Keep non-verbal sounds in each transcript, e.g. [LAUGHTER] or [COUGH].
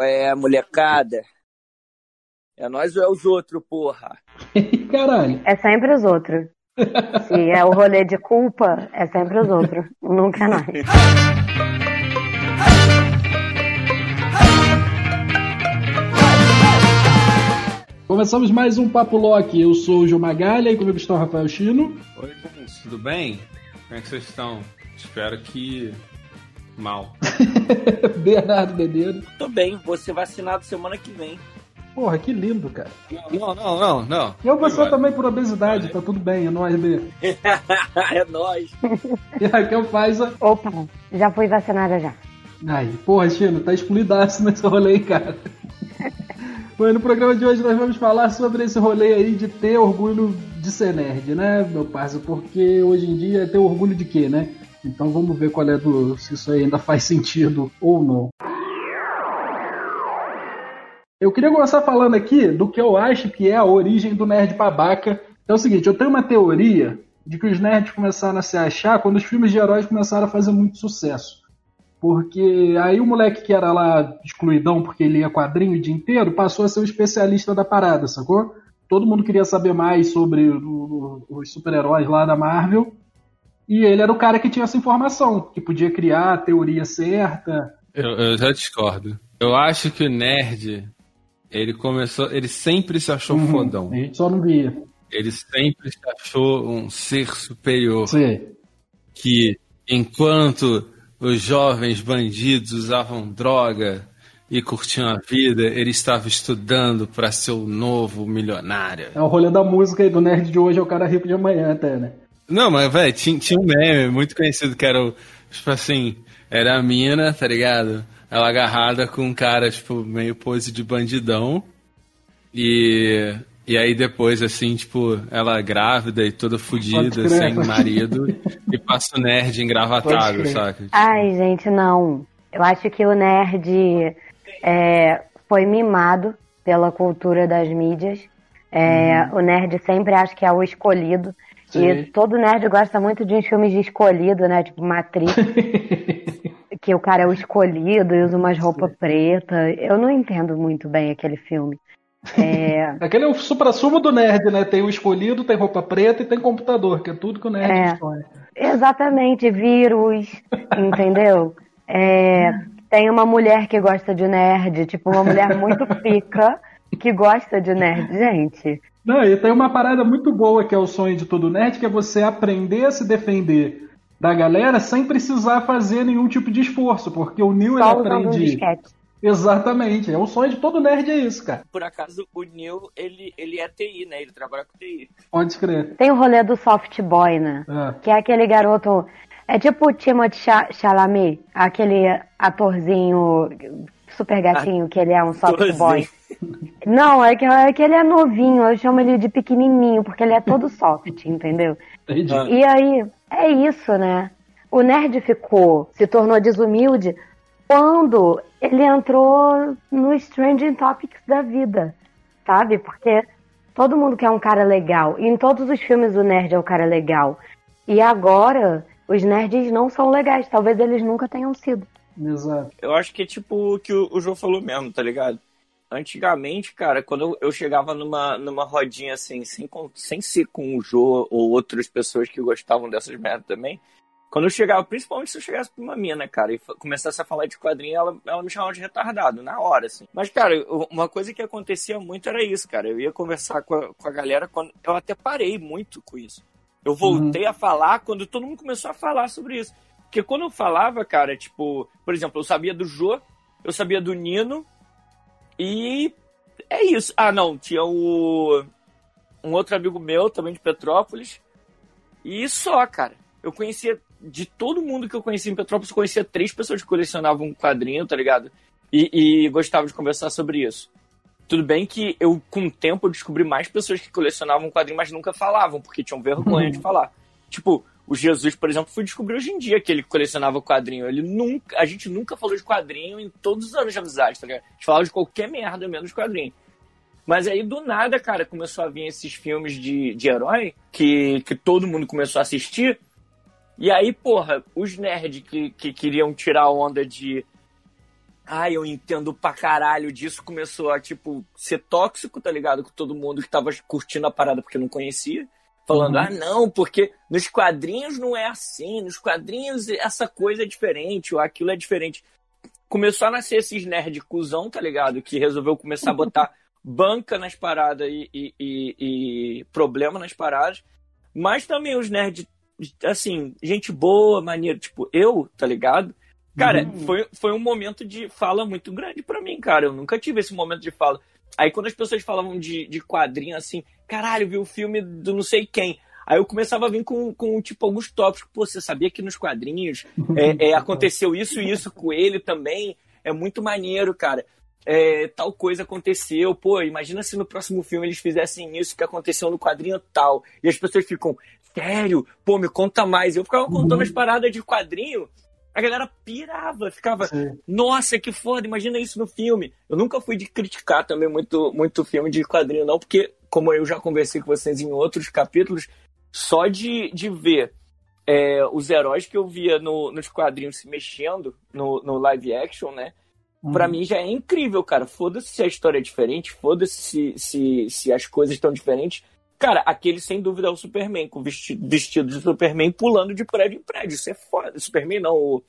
Qual é, molecada? É nós ou é os outros, porra? [LAUGHS] Caralho. É sempre os outros. Se é o rolê de culpa, é sempre os outros. Nunca é nós. Começamos mais um Papo Loki. Eu sou o João Magalha e comigo está o Rafael Chino. Oi, gente, tudo bem? Como é que vocês estão? Espero que mal. [LAUGHS] Bernardo Bedeiro. Tô bem, vou ser vacinado semana que vem. Porra, que lindo, cara. Não, não, não, não. Eu você Vai. também por obesidade, tá tudo bem, é nóis, B. [LAUGHS] é nóis. E a Raquel faz a. Opa, já fui vacinada já. Ai, porra, Chino, tá explodidaço nesse rolê, aí, cara. Bom, no programa de hoje nós vamos falar sobre esse rolê aí de ter orgulho de ser nerd, né, meu parceiro? Porque hoje em dia é ter orgulho de quê, né? Então vamos ver qual é do. se isso ainda faz sentido ou não. Eu queria começar falando aqui do que eu acho que é a origem do nerd babaca. É o seguinte, eu tenho uma teoria de que os nerds começaram a se achar quando os filmes de heróis começaram a fazer muito sucesso. Porque aí o moleque que era lá excluidão porque ele ia quadrinho o dia inteiro passou a ser o especialista da parada, sacou? Todo mundo queria saber mais sobre os super-heróis lá da Marvel. E ele era o cara que tinha essa informação, que podia criar a teoria certa. Eu, eu já discordo. Eu acho que o nerd, ele começou. Ele sempre se achou Uhum. fodão. A gente só não via. Ele sempre se achou um ser superior. Sim. Que enquanto os jovens bandidos usavam droga e curtiam a vida, ele estava estudando para ser o novo milionário. É o rolê da música aí do nerd de hoje é o cara rico de amanhã até, né? Não, mas, velho, tinha, tinha um meme muito conhecido que era o. Tipo assim, era a mina, tá ligado? Ela agarrada com um cara, tipo, meio pose de bandidão. E. E aí depois, assim, tipo, ela grávida e toda fodida, sem marido, e passa o nerd engravatado, saca? Ai, gente, não. Eu acho que o nerd é, foi mimado pela cultura das mídias. É, O nerd sempre acha que é o escolhido. Sim. E todo nerd gosta muito de uns filmes de escolhido, né? Tipo Matrix. [LAUGHS] que o cara é o escolhido e usa umas roupas pretas. Eu não entendo muito bem aquele filme. É, [LAUGHS] Aquele é o supra-sumo do nerd, né? Tem o escolhido, tem roupa preta e tem computador, que é tudo que o nerd É. escolhe. exatamente, vírus, entendeu? [LAUGHS] É, tem uma mulher que gosta de nerd, tipo, uma mulher muito pica que gosta de nerd. [LAUGHS] Gente, Não, e tem uma parada muito boa que é o sonho de todo nerd, que é você aprender a se defender da galera sem precisar fazer nenhum tipo de esforço, porque o Neil ele só um aprende. disquete. Exatamente, é o sonho de todo nerd é isso, cara. Por acaso, o Neil, ele, ele é TI, né? Ele trabalha com TI. Pode crer. Tem o rolê do soft boy, né? É. Que é aquele garoto. É tipo o Timothée Cha- Chalamet, aquele atorzinho super gatinho que ele é um soft boy. Não, é que, é que ele é novinho, eu chamo ele de pequenininho, porque ele é todo [LAUGHS] soft, entendeu? Entendi. E aí, é isso, né? O nerd ficou, se tornou desumilde quando ele entrou nos trending topics da vida, sabe? Porque todo mundo quer um cara legal. E em todos os filmes o nerd é o cara legal. E agora, os nerds não são legais. Talvez eles nunca tenham sido. Exato. Eu acho que é tipo o que o, João falou mesmo, tá ligado? Antigamente, cara, quando eu, chegava numa, numa rodinha assim, sem, sem ser com o Jô ou outras pessoas que gostavam dessas merdas também, quando eu chegava, principalmente se eu chegasse pra uma mina, cara, e começasse a falar de quadrinho, ela, ela me chamava de retardado, na hora, assim. Mas, cara, uma coisa que acontecia muito era isso, cara. Eu ia conversar com a, com a galera quando. Eu até parei muito com isso. Eu voltei a falar quando todo mundo começou a falar sobre isso. Porque quando eu falava, cara, tipo, por exemplo, eu sabia do Jô, eu sabia do Nino, e é isso. Ah, não, tinha o. Um outro amigo meu, também de Petrópolis, e só, cara. Eu conhecia, de todo mundo que eu conhecia em Petrópolis, eu conhecia três pessoas que colecionavam um quadrinho, tá ligado? E, e gostavam de conversar sobre isso. Tudo bem que eu, com o tempo, descobri mais pessoas que colecionavam um quadrinho, mas nunca falavam, porque tinham vergonha de falar. Tipo, o Jesus, por exemplo, fui descobrir hoje em dia que ele colecionava quadrinho. Ele nunca, a gente nunca falou de quadrinho em todos os anos de amizade, tá ligado? A gente falava de qualquer merda menos quadrinho. Mas aí, do nada, cara, começou a vir esses filmes de, de herói que, que todo mundo começou a assistir. E aí, porra, os nerds que, que queriam tirar a onda de. Ai, eu entendo pra caralho disso. Começou a, tipo, ser tóxico, tá ligado? Com todo mundo que tava curtindo a parada porque não conhecia. Falando, uhum. ah, não, porque nos quadrinhos não é assim. Nos quadrinhos essa coisa é diferente, ou aquilo é diferente. Começou a nascer esses nerd cuzão, tá ligado? Que resolveu começar a botar [LAUGHS] banca nas paradas e, e, e, e problema nas paradas. Mas também os nerds, assim, gente boa, maneiro. Tipo, eu, tá ligado? Cara, uhum. foi, foi um momento de fala muito grande para mim, cara. Eu nunca tive esse momento de fala. Aí quando as pessoas falavam de, de quadrinho assim, caralho, vi o filme do não sei quem. Aí eu começava a vir com, com tipo, alguns tópicos. Pô, você sabia que nos quadrinhos é, é, aconteceu isso e isso com ele também? É muito maneiro, cara. É, tal coisa aconteceu. Pô, imagina se no próximo filme eles fizessem isso que aconteceu no quadrinho tal. E as pessoas ficam, sério? Pô, me conta mais. Eu ficava contando uhum. as paradas de quadrinho a galera pirava, ficava, Sim. nossa, que foda, imagina isso no filme. Eu nunca fui de criticar também muito, muito filme de quadrinho, não, porque, como eu já conversei com vocês em outros capítulos, só de, de ver é, os heróis que eu via no, nos quadrinhos se mexendo no, no live action, né? Uhum. Pra mim já é incrível, cara. Foda-se se a história é diferente, foda-se se, se, se as coisas estão diferentes. Cara, aquele sem dúvida é o Superman, com vestido, vestido de Superman pulando de prédio em prédio. Isso é foda. Superman não, o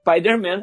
Spider-Man,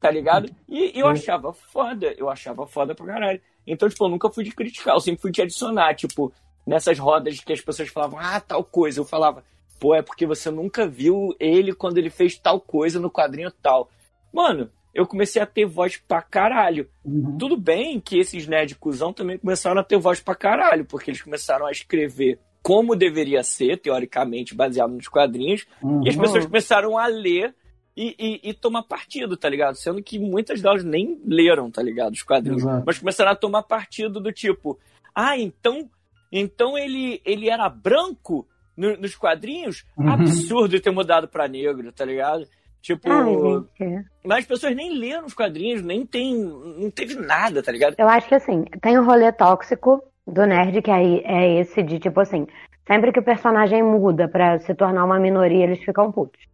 tá ligado? E, eu achava foda, eu achava foda pra caralho. Então, tipo, eu nunca fui de criticar, eu sempre fui de adicionar, tipo, nessas rodas que as pessoas falavam, ah, tal coisa, eu falava, pô, é porque você nunca viu ele quando ele fez tal coisa no quadrinho tal. Mano, eu comecei a ter voz pra caralho. Uhum. Tudo bem que esses nerd cuzão também começaram a ter voz pra caralho, porque eles começaram a escrever como deveria ser, teoricamente, baseado nos quadrinhos, uhum. e as uhum. pessoas começaram a ler e, e, e, tomar partido, tá ligado? Sendo que muitas delas nem leram, tá ligado? Os quadrinhos. Exato. Mas começaram a tomar partido do tipo, ah, então, então ele, ele era branco no, nos quadrinhos? Uhum. Absurdo ter mudado pra negro, tá ligado? Tipo, Ai, mas as pessoas nem leram os quadrinhos, nem tem, não teve nada, tá ligado? Eu acho que assim, tem o rolê tóxico do nerd, que aí é esse de tipo assim, sempre que o personagem muda para se tornar uma minoria, eles ficam putos.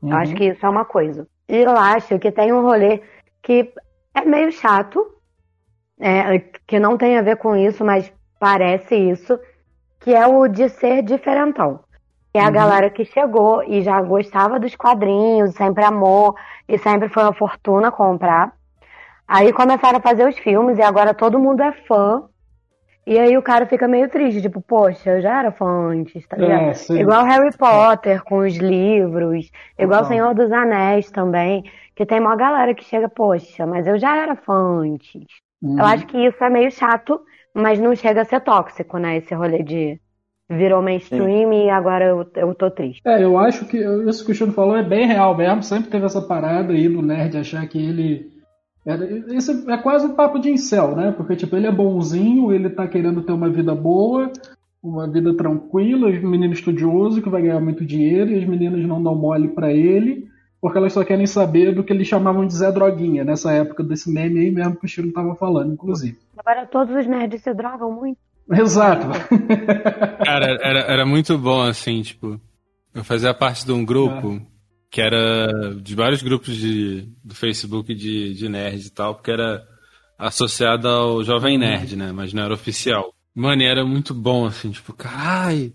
Uhum. Eu acho uhum. que isso é uma coisa. E eu acho que tem um rolê que é meio chato, é, que não tem a ver com isso, mas parece isso, que é o de ser diferentão é a uhum. galera que chegou e já gostava dos quadrinhos, sempre amou e sempre foi uma fortuna comprar. Aí começaram a fazer os filmes e agora todo mundo é fã. E aí o cara fica meio triste, tipo, poxa, eu já era fã antes, tá ligado? É, igual Harry Potter com os livros, igual então. Senhor dos Anéis também, que tem uma galera que chega, poxa, mas eu já era fã antes. Uhum. Eu acho que isso é meio chato, mas não chega a ser tóxico, né? Esse rolê de virou mainstream Sim. e agora eu, eu tô triste. É, eu acho que isso que o Cristiano falou é bem real mesmo. Sempre teve essa parada aí do nerd achar que ele. É, esse é quase um papo de incel, né? Porque, tipo, ele é bonzinho, ele tá querendo ter uma vida boa, uma vida tranquila, menino estudioso que vai ganhar muito dinheiro e as meninas não dão mole para ele, porque elas só querem saber do que eles chamavam de Zé Droguinha, nessa época desse meme aí mesmo que o Chico tava falando, inclusive. Agora todos os nerds se drogam muito. Exato. Cara, era, era muito bom, assim, tipo, eu fazia parte de um grupo é. que era de vários grupos de, do Facebook de, de nerd e tal, porque era associado ao Jovem Nerd, né? Mas não era oficial. Mano, era muito bom, assim, tipo, carai,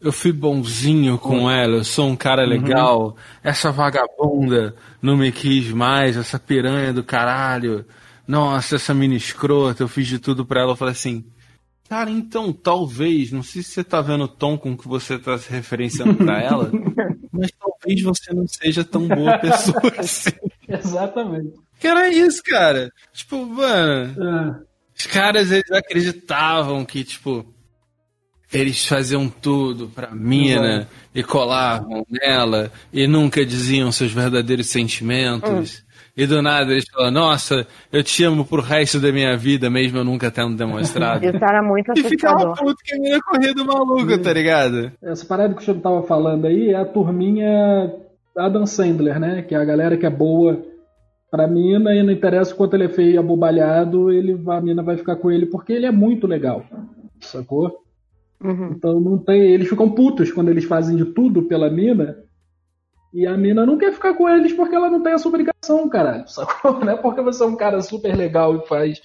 eu fui bonzinho com ela, eu sou um cara uhum. legal, uhum. essa vagabunda não me quis mais, essa piranha do caralho, nossa, essa mini escrota, eu fiz de tudo pra ela, eu falei assim, Cara, então, talvez, não sei se você tá vendo o tom com que você tá se referenciando para [LAUGHS] ela, mas talvez você não seja tão boa pessoa [LAUGHS] assim. Exatamente. Cara, é isso, cara. Tipo, mano. É. Os caras, eles acreditavam que, tipo, eles faziam tudo pra mina e colavam nela e nunca diziam seus verdadeiros sentimentos. Hum. E do nada eles falam, nossa, eu te amo pro resto da minha vida, mesmo eu nunca tendo demonstrado. [LAUGHS] Isso era muito assustador. E ficava puto que a menina corria do maluco, tá ligado? Essa parada que o senhor tava falando aí é a turminha Adam Sandler, né? Que é a galera que é boa pra mina e não interessa o quanto ele é feio e abobalhado, ele, a mina vai ficar com ele porque ele é muito legal. Sacou? Uhum. Então não tem. Eles ficam putos quando eles fazem de tudo pela mina E a mina não quer ficar com eles porque ela não tem essa obrigação, caralho. [LAUGHS] Sacou? Não é porque você é um cara super legal e faz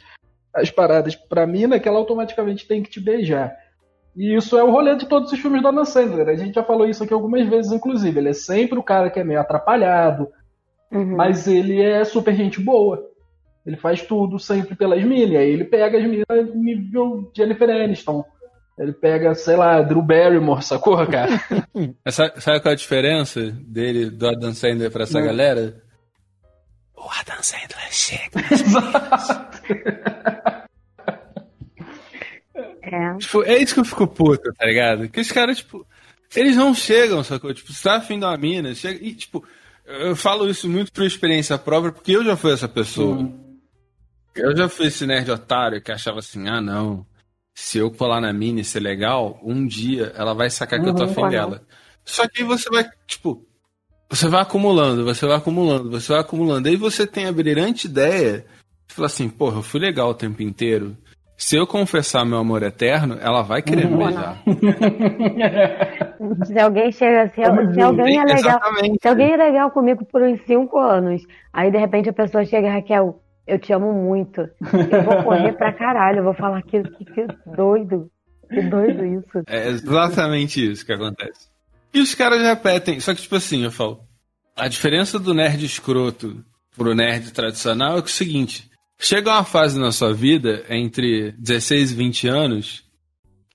as paradas pra mina que ela automaticamente tem que te beijar. E isso é o rolê de todos os filmes do Adam Sandler. A gente já falou isso aqui algumas vezes, inclusive. Ele é sempre o cara que é meio atrapalhado, uhum. mas ele é super gente boa. Ele faz tudo sempre pelas minas. Aí ele pega as minas nível Jennifer Aniston. Ele pega, sei lá, Drew Barrymore, sacou, cara? [LAUGHS] sabe qual é a diferença dele, do Adam Sandler pra essa Não. galera? O Adam Sandler chega. [LAUGHS] é. Tipo, é isso que eu fico puto, tá ligado? Que os caras, tipo, eles não chegam, sacou? Tipo, você tá afim de uma mina, chega, e, tipo, eu falo isso muito por experiência própria, porque eu já fui essa pessoa. Uhum. Eu já fui esse nerd otário que achava assim, ah, não, se eu colar na mini ser legal, um dia ela vai sacar que uhum, eu tô uhum, afim dela. Só que aí você vai, tipo, você vai acumulando, você vai acumulando, você vai acumulando. Aí você tem a brilhante ideia de falar assim, porra, eu fui legal o tempo inteiro. Se eu confessar meu amor eterno, ela vai querer me beijar. [LAUGHS] se alguém chega, se, se alguém é legal, Exatamente. se alguém é legal comigo por uns cinco anos, aí de repente a pessoa chega, Raquel, eu te amo muito. Eu vou correr pra [LAUGHS] caralho. Eu vou falar que, que, que doido. Que doido isso. É exatamente isso que acontece. E os caras repetem. Só que, tipo assim, eu falo. A diferença do nerd escroto pro nerd tradicional é, que é o seguinte: chega uma fase na sua vida, entre 16 e 20 anos,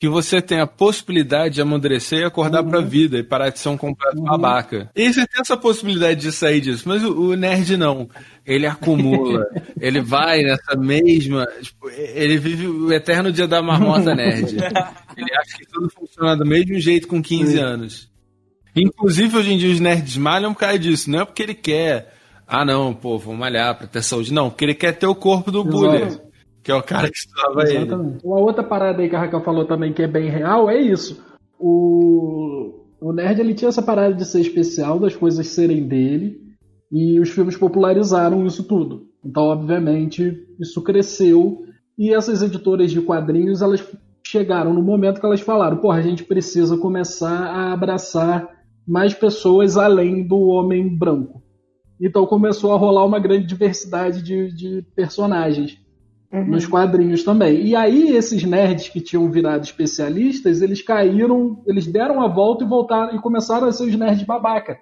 que você tem a possibilidade de amadurecer e acordar uhum. pra vida e parar de ser um completo uhum. babaca. E você tem essa possibilidade de sair disso, mas o, o nerd não. Ele acumula, [LAUGHS] ele vai nessa mesma. Tipo, ele vive o eterno dia da marmota nerd. [LAUGHS] Ele acha que tudo funciona do mesmo jeito com 15 Sim. anos. Inclusive, hoje em dia, os nerds malham por causa disso. Não é porque ele quer. Ah, não, pô, vou malhar pra ter saúde. Não, porque ele quer ter o corpo do bully. Que é o cara que estava ele. Uma outra parada aí que a Raquel falou também que é bem real é isso. O, o nerd ele tinha essa parada de ser especial, das coisas serem dele, e os filmes popularizaram isso tudo. Então, obviamente, isso cresceu e essas editoras de quadrinhos elas chegaram no momento que elas falaram: porra, a gente precisa começar a abraçar mais pessoas além do homem branco. Então começou a rolar uma grande diversidade de, de personagens uhum. nos quadrinhos também. E aí esses nerds que tinham virado especialistas, eles caíram, eles deram a volta e voltaram e começaram a ser os nerds babaca.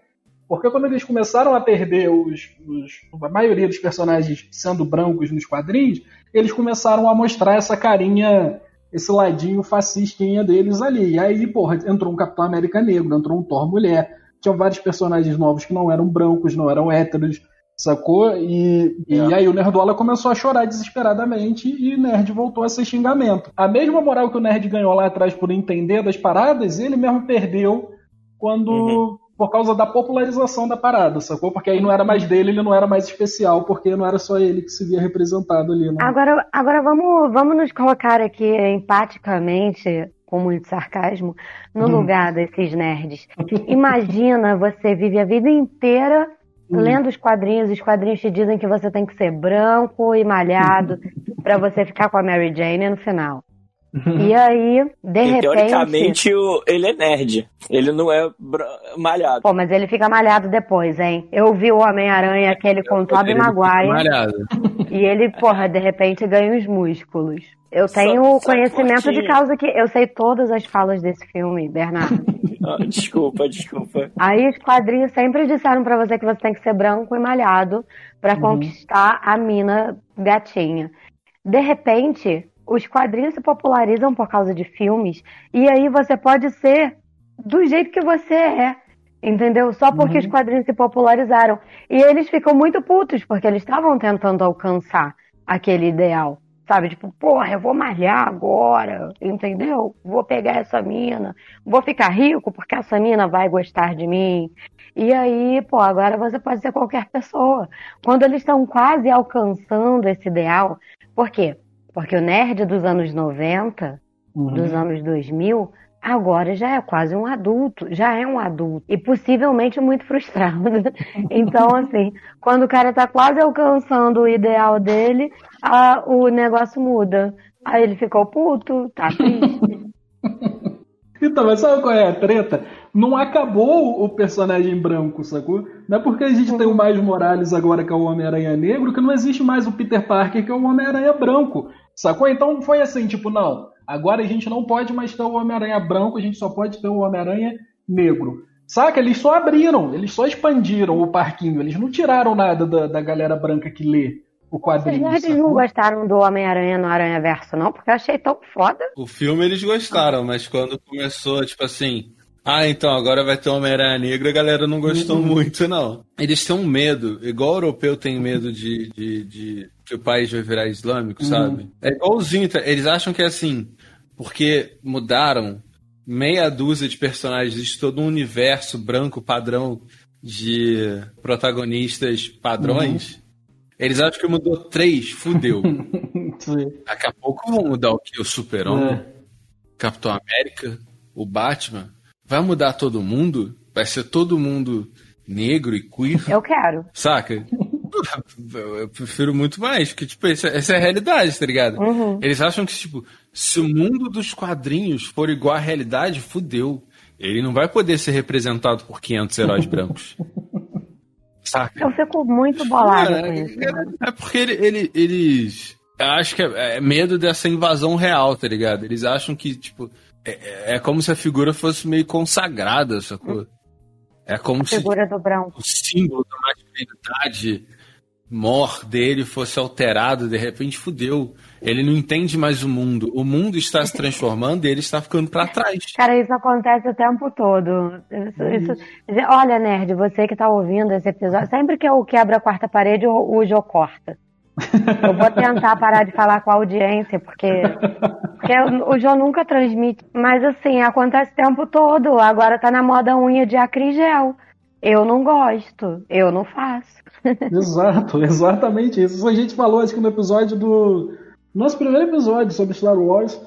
Porque quando eles começaram a perder os, os, a maioria dos personagens sendo brancos nos quadrinhos, eles começaram a mostrar essa carinha, esse ladinho fascistinha deles ali. E aí, porra, entrou um Capitão América negro, entrou um Thor mulher. Tinham vários personagens novos que não eram brancos, não eram héteros Sacou? E, é. e aí o Nerdola começou a chorar desesperadamente e o Nerd voltou a ser xingamento. A mesma moral que o Nerd ganhou lá atrás por entender das paradas, ele mesmo perdeu quando. Uhum. Por causa da popularização da parada, sacou? Porque aí não era mais dele, ele não era mais especial, porque não era só ele que se via representado ali. Né? Agora, agora vamos, vamos nos colocar aqui empaticamente com muito sarcasmo, no hum. lugar desses nerds. Imagina você vive a vida inteira. Lendo os quadrinhos, os quadrinhos te dizem que você tem que ser branco e malhado [LAUGHS] para você ficar com a Mary Jane no final. Uhum. E aí, de e, repente. Teoricamente, o, ele é nerd. Ele não é malhado. Pô, mas ele fica malhado depois, hein? Eu vi o Homem-Aranha, aquele com Tobey Maguire. Malhado. E ele, porra, de repente ganha os músculos. Eu tenho só, conhecimento de causa que eu sei todas as falas desse filme, Bernardo. [LAUGHS] Ah, desculpa, desculpa. Aí os quadrinhos sempre disseram para você que você tem que ser branco e malhado para uhum. conquistar a mina gatinha. De repente, os quadrinhos se popularizam por causa de filmes e aí você pode ser do jeito que você é. Entendeu? Só porque uhum. os quadrinhos se popularizaram. E eles ficam muito putos, porque eles estavam tentando alcançar aquele ideal. Sabe? Tipo, porra, eu vou malhar agora, entendeu? Vou pegar essa mina, vou ficar rico porque essa mina vai gostar de mim. E aí, pô, agora você pode ser qualquer pessoa. Quando eles estão quase alcançando esse ideal, por quê? Porque o nerd dos anos 90, uhum. dos anos 2000, agora já é quase um adulto, já é um adulto e possivelmente muito frustrado. [LAUGHS] Então, assim, quando o cara tá quase alcançando o ideal dele, a, o negócio muda. Aí ele ficou puto, tá triste. [LAUGHS] então, mas sabe qual é a treta? não acabou o personagem branco, sacou? Não é porque a gente tem o Miles Morales agora, que é o Homem-Aranha negro, que não existe mais o Peter Parker, que é o Homem-Aranha branco, sacou? Então foi assim, tipo, não, agora a gente não pode mais ter o Homem-Aranha branco, a gente só pode ter o Homem-Aranha negro. Saca? Eles só abriram, eles só expandiram o parquinho, eles não tiraram nada da, da galera branca que lê o quadrinho. Eles não gostaram do Homem-Aranha no Aranha Verso, não? Porque eu achei tão foda. O filme eles gostaram, mas quando começou, tipo assim. Ah, então agora vai ter Homem-Aranha Negro, a galera não gostou uhum. muito, não. Eles têm um medo, igual o europeu tem medo de, de, de que o país vai virar islâmico, uhum. sabe? É igualzinho, tá? eles acham que é assim, porque mudaram meia dúzia de personagens, existe todo um universo branco padrão de protagonistas padrões. Uhum. Eles acham que mudou três, fudeu. [LAUGHS] Daqui a pouco vão mudar o que? O Super-Homem, é. Capitão América, o Batman. Vai mudar todo mundo? Vai ser todo mundo negro e queer? Eu quero. Saca? Eu prefiro muito mais, porque, tipo, essa, essa é a realidade, tá ligado? Uhum. Eles acham que, tipo, se o mundo dos quadrinhos for igual à realidade, fudeu. Ele não vai poder ser representado por 500 heróis [LAUGHS] brancos. Saca? Eu fico muito bolado é, com isso. É, é porque ele, ele, eles. Eu acho que é, é, medo dessa invasão real, tá ligado? Eles acham que, tipo. É, é como se a figura fosse meio consagrada, sacou? É como a se figura do branco. o símbolo da masculinidade mor dele fosse alterado, de repente fudeu. Ele não entende mais o mundo. O mundo está se transformando e ele está ficando para trás. Cara, isso acontece o tempo todo. Isso, isso... Olha, nerd, você que está ouvindo esse episódio, sempre que eu quebro a quarta parede, o, o Jô corta. Eu vou tentar parar de falar com a audiência, porque, porque o João nunca transmite. Mas assim, acontece o tempo todo. Agora tá na moda unha de acrigel. Eu não gosto, eu não faço. Exato, exatamente isso. A gente falou acho que no episódio do. Nosso primeiro episódio sobre Star Wars.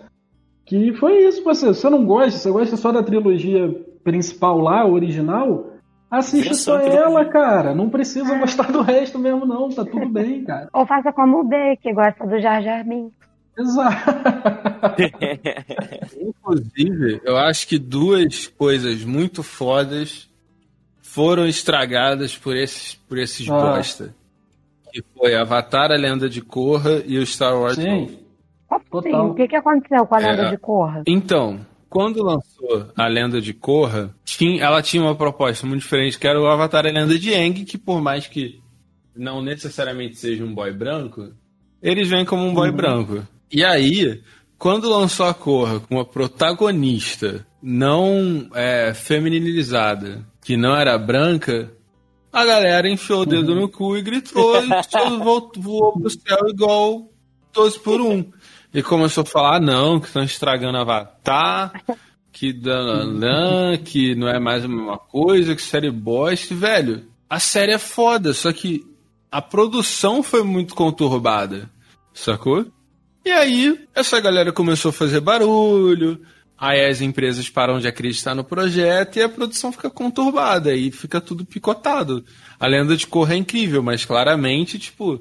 Que foi isso, você. Você não gosta, você gosta só da trilogia principal lá, original, assiste só ela, cara. Não precisa gostar do resto mesmo, não. Tá tudo bem, cara. Ou faça como o D, que gosta do Jar Jar Binks. Exato. [LAUGHS] Inclusive, eu acho que duas coisas muito fodas foram estragadas por esses, por esses ah. bosta. Que foi Avatar, a Lenda de Korra e o Star Wars Sim. Sim. O que, que aconteceu com a Lenda é, de Korra? Então, quando lançou a Lenda de Korra, tinha, ela tinha uma proposta muito diferente, que era o Avatar, a Lenda de Aang, que por mais que não necessariamente seja um boy branco, eles vêm como um boy uhum. branco. E aí, quando lançou a Korra com uma protagonista não é, feminilizada, que não era branca, a galera enfiou o dedo uhum. no cu e gritou e [LAUGHS] voou, pro céu igual todos por um. E começou a falar, ah, não, que estão estragando Avatar, que dananã, que não é mais a mesma coisa, que série bosta. Velho, a série é foda, só que a produção foi muito conturbada, sacou? E aí, essa galera começou a fazer barulho, Aí as empresas param de acreditar no projeto e a produção fica conturbada e fica tudo picotado. A lenda de Corra é incrível, mas claramente, tipo,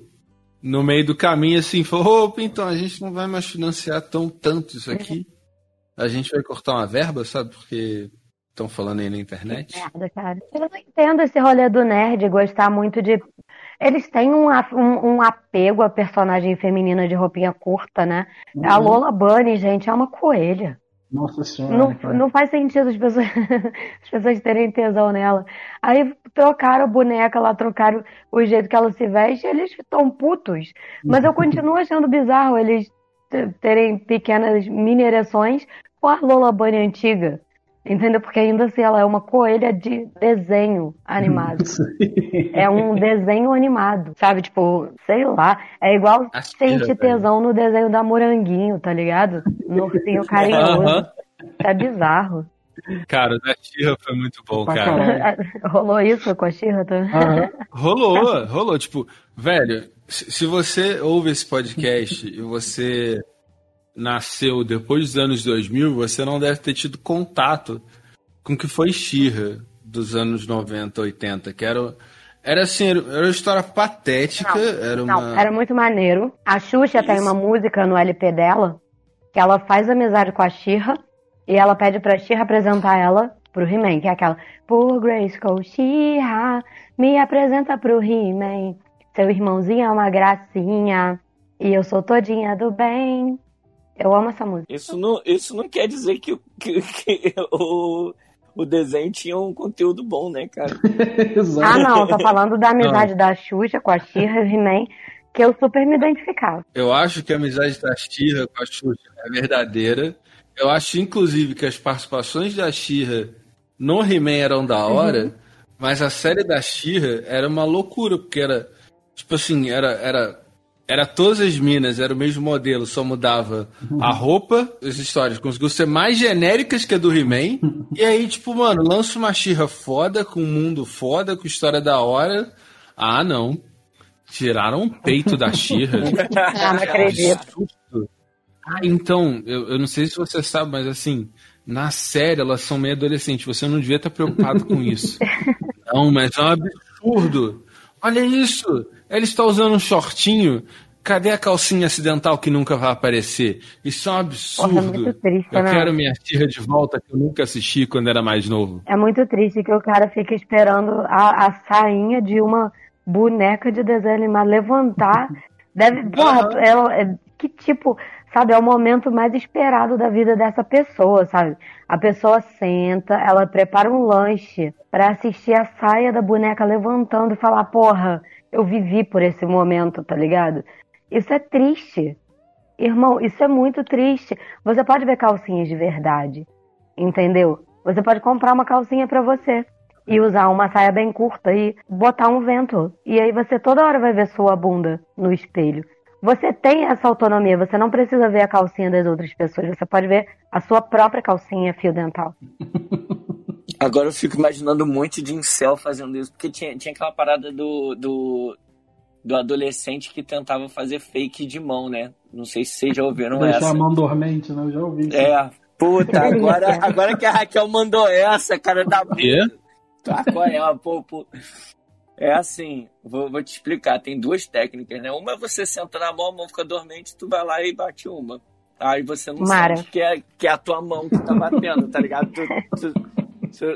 no meio do caminho, assim, falou, opa, então a gente não vai mais financiar tão tanto isso aqui. A gente vai cortar uma verba, sabe? Porque estão falando aí na internet. merda, cara. Eu não entendo esse rolê do nerd gostar muito de. Eles têm um, um, um apego à personagem feminina de roupinha curta, né? Uhum. A Lola Bunny, gente, é uma coelha. Nossa senhora. Não, não faz sentido as pessoas, [LAUGHS] as pessoas terem tesão nela. Aí trocaram a boneca lá, trocaram o jeito que ela se veste, eles estão putos. Mas eu [LAUGHS] continuo achando bizarro eles terem pequenas mini ereções com a Lola Bunny antiga. Entendeu? Porque ainda assim ela é uma coelha de desenho animado. [LAUGHS] é um desenho animado, sabe? Tipo, sei lá. É igual sentir tesão no desenho da Moranguinho, tá ligado? No ursinho [LAUGHS] carinhoso. É bizarro. Cara, o da Xirra foi muito bom, cara. [LAUGHS] rolou isso com a Xirra também? Uhum. Rolou, rolou. Tipo, velho, se você ouve esse podcast e você nasceu depois dos anos 2000, você não deve ter tido contato com o que foi Xirra dos anos 90, 80, que era, era assim, era uma história patética. Não, era, uma... não, era muito maneiro. A Xuxa Isso. tem uma música no LP dela que ela faz amizade com a Xirra e ela pede pra Xirra apresentar ela pro He-Man, que é aquela Por Grayskull She-Ra, me apresenta pro He-Man. Seu irmãozinho é uma gracinha e eu sou todinha do bem. Eu amo essa música. Isso não, isso não quer dizer que, que, que o, o desenho tinha um conteúdo bom, né, cara? [LAUGHS] ah, não, tô falando da amizade não. da Xuxa com a Xirra e He-Man, que eu super me identificava. Eu acho que a amizade da Xirra com a Xuxa é verdadeira. Eu acho, inclusive, que as participações da Xirra no He-Man eram da hora, uhum. mas a série da Xirra era uma loucura, porque era, tipo assim, era, era era todas as minas, era o mesmo modelo, só mudava uhum. a roupa, as histórias conseguiu ser mais genéricas que a do He-Man. [LAUGHS] e aí, tipo, mano, lança uma xirra foda, com um mundo foda, com história da hora. Ah, não. Tiraram o peito da xirra. ah, [LAUGHS] não acredito. Ah, então, eu, eu não sei se você sabe, mas assim, na série elas são meio adolescentes. Você não devia estar preocupado com isso. [LAUGHS] não, mas é um absurdo. Olha isso! Ele está usando um shortinho. Cadê a calcinha acidental que nunca vai aparecer? Isso é um absurdo. Porra, é triste, eu né? quero minha tia de volta que eu nunca assisti quando era mais novo. É muito triste que o cara fica esperando a, a sainha de uma boneca de desenho animado levantar. [LAUGHS] Deve. Porra, é, é, que tipo sabe, é o momento mais esperado da vida dessa pessoa, sabe? A pessoa senta, ela prepara um lanche para assistir a saia da boneca levantando e falar, porra, eu vivi por esse momento, tá ligado? Isso é triste. Irmão, isso é muito triste. Você pode ver calcinhas de verdade, entendeu? Você pode comprar uma calcinha para você e usar uma saia bem curta e botar um vento. E aí você toda hora vai ver sua bunda no espelho. Você tem essa autonomia, você não precisa ver a calcinha das outras pessoas, você pode ver a sua própria calcinha fio dental. [LAUGHS] Agora eu fico imaginando um monte de incel fazendo isso, porque tinha, tinha aquela parada do, do, do adolescente que tentava fazer fake de mão, né? Não sei se vocês já ouviram Deixar essa. Deixar a mão dormente, né? Eu já ouvi. É, puta, [LAUGHS] agora, agora que a Raquel mandou essa, cara da puta. Tá, qual é? Pô, pô. É assim, vou, vou, te explicar. Tem duas técnicas, né? Uma é você senta na mão, a mão fica dormente, tu vai lá e bate uma. Aí você não Mara. sente que é, que é a tua mão que tá batendo, tá ligado? Tu, tu,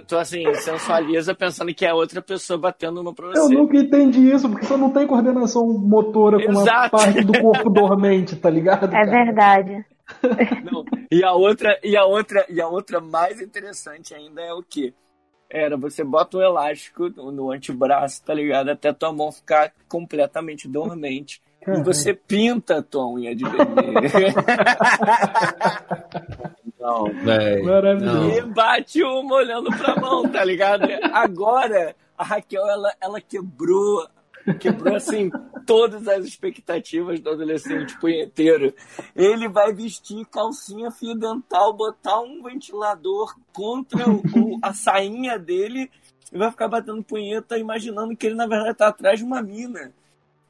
tu, assim, sensualiza pensando que é outra pessoa batendo uma pra você. Eu nunca entendi isso, porque você não tem coordenação motora com Exato. uma parte do corpo [LAUGHS] dormente, tá ligado? É cara? verdade. [LAUGHS] Não. E a outra, e a outra, e a outra mais interessante ainda é o quê? Era, você bota um elástico no antebraço, tá ligado? Até tua mão ficar completamente dormente. Uhum. E você pinta a tua unha de bebê. [LAUGHS] não, [LAUGHS] velho. E bate uma olhando pra mão, tá ligado? Agora, a Raquel, ela, ela quebrou quebrou assim todas as expectativas do adolescente punheteiro. Ele vai vestir calcinha fio dental, botar um ventilador contra o, o, a sainha dele e vai ficar batendo punheta imaginando que ele na verdade tá atrás de uma mina.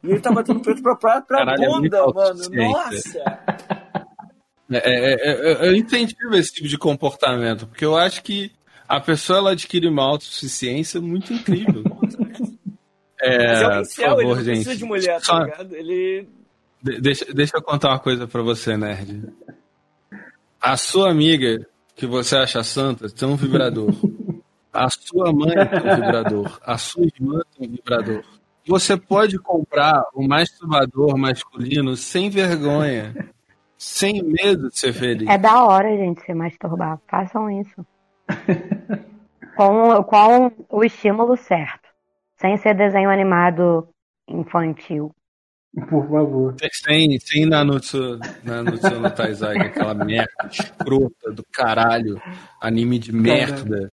E ele tá batendo punheta pra própria Caralho, bunda, é mano. Nossa! É, é, é, eu incentivo esse tipo de comportamento, porque eu acho que a pessoa ela adquire uma autossuficiência muito incrível. [LAUGHS] É, Mas é um favor, ele precisa de mulher, tá ligado? Ele... De deixa, deixa eu contar uma coisa pra você, nerd. A sua amiga, que você acha santa, tem um vibrador. A sua mãe tem um vibrador. A sua irmã tem um vibrador. Você pode comprar um masturbador masculino sem vergonha. Sem medo de ser feliz. É da hora, gente, se masturbar. Façam isso. [LAUGHS] com, com o estímulo certo. Sem ser desenho animado infantil. Por favor. Sem, sem Nanutsu, Nanutsu no Taizai, aquela merda escrota do caralho. Anime de merda.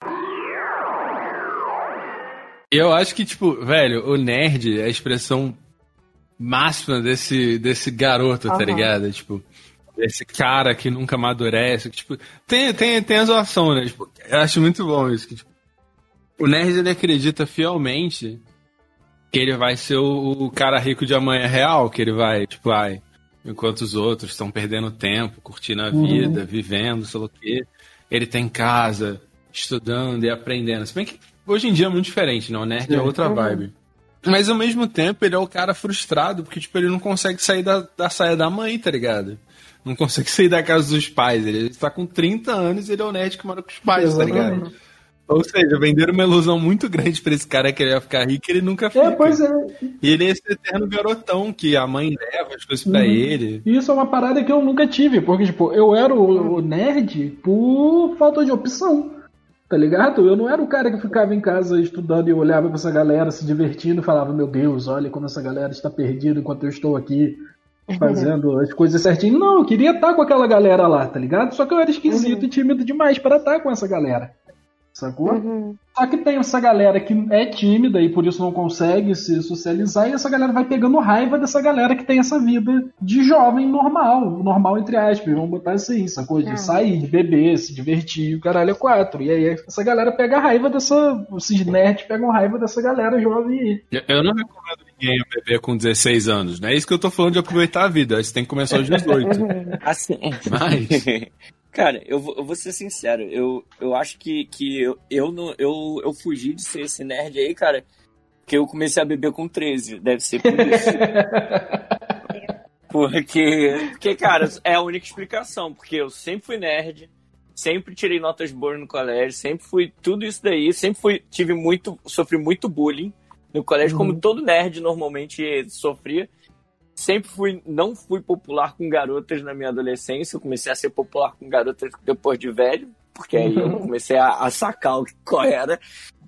Eu acho que, tipo, velho, o nerd é a expressão máxima desse, desse garoto, uhum. tá ligado? Tipo, esse cara que nunca amadurece. Que, tipo, tem, tem, tem a zoação, né? Tipo, eu acho muito bom isso. Que, tipo, o nerd ele acredita fielmente que ele vai ser o, o, cara rico de amanhã real, que ele vai, tipo, ai, enquanto os outros estão perdendo tempo, curtindo a uhum. vida, uhum. vivendo, sei lá o quê. Ele tem casa, estudando e aprendendo. Se bem que hoje em dia é muito diferente, não? O nerd é, é outra vibe. Mas ao mesmo tempo ele é o cara frustrado, porque tipo, ele não consegue sair da, da saia da mãe, tá ligado? Não consegue [LAUGHS] sair da casa dos pais. Ele está com 30 anos e ele é o nerd que mora com os pais, tá ligado? Ou seja, venderam uma ilusão muito grande pra esse cara que ele ia ficar rico e ele nunca fica. É, pois é. E ele é esse eterno garotão que a mãe leva as coisas pra Uhum. ele. Isso é uma parada que eu nunca tive, porque, tipo, eu era o, o nerd por falta de opção. Tá ligado? Eu não era o cara que ficava em casa estudando e olhava pra essa galera se divertindo e falava, meu Deus, olha como essa galera está perdida enquanto eu estou aqui fazendo as coisas certinho. Não, eu queria estar com aquela galera lá, tá ligado? Só que eu era esquisito e tímido demais para estar com essa galera. Sacou? Uhum. Só que tem essa galera que é tímida e por isso não consegue se socializar, e essa galera vai pegando raiva dessa galera que tem essa vida de jovem normal, normal entre aspas, vamos botar assim, sacou? De Ah. sair, de beber, se divertir, o caralho é quatro. E aí essa galera pega raiva dessa. Esses nerds pegam raiva dessa galera jovem aí. Eu- Eu não recomendo ninguém beber com 16 anos, né? É isso que eu tô falando de aproveitar a vida. Você tem que começar aos 18. [LAUGHS] Assim. Mas. [LAUGHS] Cara, eu vou, eu vou ser sincero, eu, eu acho que, que eu, eu, não, eu, eu fugi de ser esse nerd aí, cara, que eu comecei a beber com 13, deve ser por isso. [LAUGHS] porque, porque, cara, é a única explicação, porque eu sempre fui nerd, sempre tirei notas boas no colégio, sempre fui tudo isso daí, sempre fui, tive muito, sofri muito bullying no colégio, como todo nerd normalmente sofria. Sempre fui, não fui popular com garotas na minha adolescência. Eu comecei a ser popular com garotas depois de velho, porque aí eu comecei a, a sacar o que qual era.